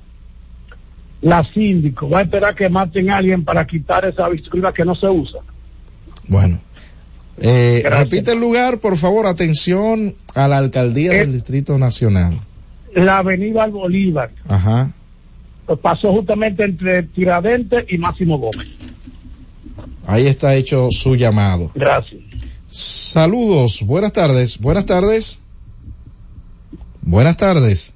La síndico va a esperar que maten a alguien para quitar esa bicicleta que no se usa. Bueno. Eh, repite el lugar, por favor, atención a la alcaldía del Distrito Nacional. La avenida Bolívar Ajá. pues, pasó justamente entre Tiradentes y Máximo Gómez. Ahí está hecho su llamado. Gracias. Saludos, buenas tardes, buenas tardes. Buenas tardes.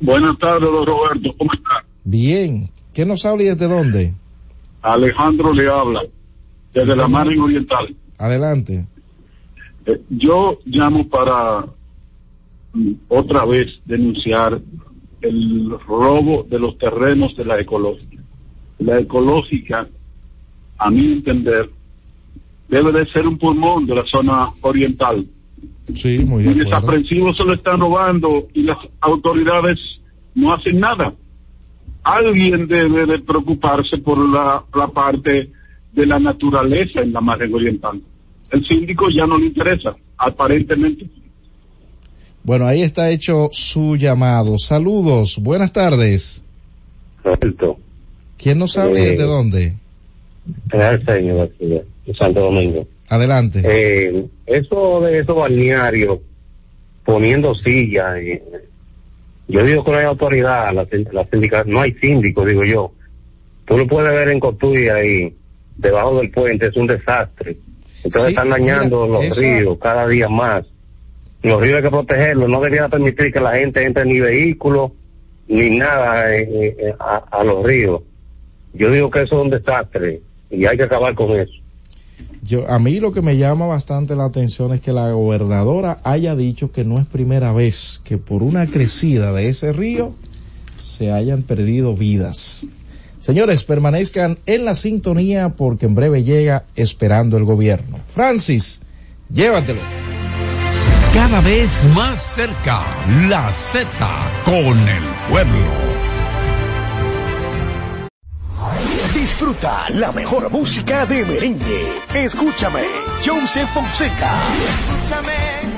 buenas tardes, don Roberto. ¿Cómo está? Bien. ¿Qué nos habla y desde dónde? Alejandro le habla, desde Sí, la. Margen Oriental. Adelante. Eh, yo llamo para otra vez denunciar el robo de los terrenos de la ecológica. La ecológica, a mi entender, debe de ser un pulmón de la zona oriental. Sí, muy Y de acuerdo. desaprensivos se lo están robando y las autoridades no hacen nada. Alguien debe de preocuparse por la, la parte de la naturaleza en la margen oriental. El síndico ya no le interesa, aparentemente. Bueno, ahí está hecho su llamado. Saludos, buenas tardes. Roberto, ¿Quién nos habla y Eh, desde dónde? el señor de Santo Domingo. Adelante. Eh, eso de esos balnearios poniendo sillas, eh, yo digo que no hay autoridad, la, la sindica- no hay síndico, digo yo. Tú lo puedes ver en Cotuí ahí, debajo del puente, es un desastre. Entonces Sí, están dañando mira, los esa- ríos cada día más. Los ríos hay que protegerlos, no debería permitir que la gente entre ni vehículos ni nada eh, eh, a, a los ríos. Yo digo que eso es un desastre y hay que acabar con eso. Yo, a mí lo que me llama bastante la atención es que la gobernadora haya dicho que no es primera vez que por una crecida de ese río se hayan perdido vidas. Señores, permanezcan en la sintonía porque en breve llega esperando el gobierno. Francis, Llévatelo. Cada vez más cerca, la Z con el pueblo. Disfruta la mejor música de merengue. Escúchame, Joseph Fonseca. Escúchame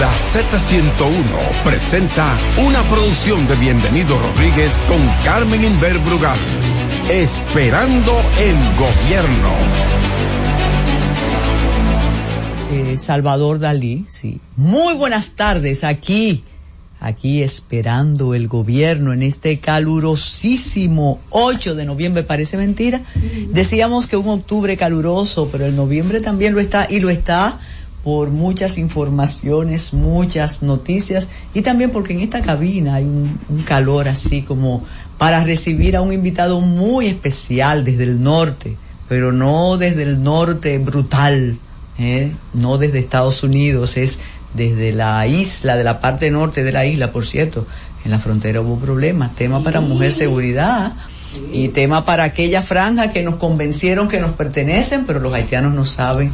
La Z101 presenta una producción de Bienvenido Rodríguez con Carmen Inver Brugal. Esperando el gobierno. Eh, Salvador Dalí, sí. Muy buenas tardes aquí, aquí esperando el gobierno en este calurosísimo 8 de noviembre, parece mentira. Decíamos que un octubre caluroso, pero el noviembre también lo está y lo está por muchas informaciones, muchas noticias y también porque en esta cabina hay un, un, calor así como para recibir a un invitado muy especial desde el norte, pero no desde el norte brutal, ¿eh? no desde Estados Unidos, es desde la isla, de la parte norte de la isla, por cierto. En la frontera hubo problemas, tema para mujer seguridad y tema para aquella franja que nos convencieron que nos pertenecen, pero los haitianos no saben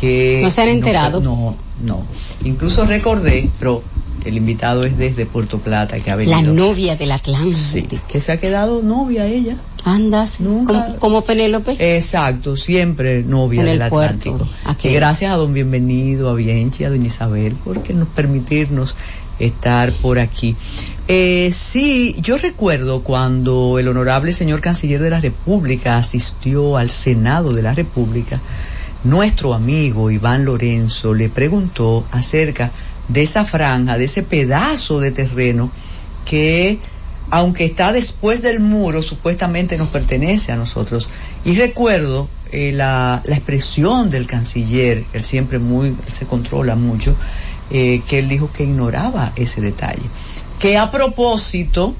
que... No se han enterado. No, no. Incluso recordé, pero el invitado es desde Puerto Plata, que ha venido. La novia del Atlántico. Sí, que se ha quedado novia ella. Andas, Nunca. como, Penélope. Exacto, siempre novia En del Atlántico. Y gracias a don Bienvenido, a Bienchi, a doña Isabel, por que nos permitirnos estar por aquí. Eh, sí, yo recuerdo cuando el honorable señor canciller de la República asistió al Senado de la República, nuestro amigo Iván Lorenzo le preguntó acerca de esa franja, de ese pedazo de terreno que aunque está después del muro, supuestamente nos pertenece a nosotros. Y recuerdo eh, la, la, expresión del canciller, él siempre muy, él se controla mucho, eh, que él dijo que ignoraba ese detalle. Que a propósito,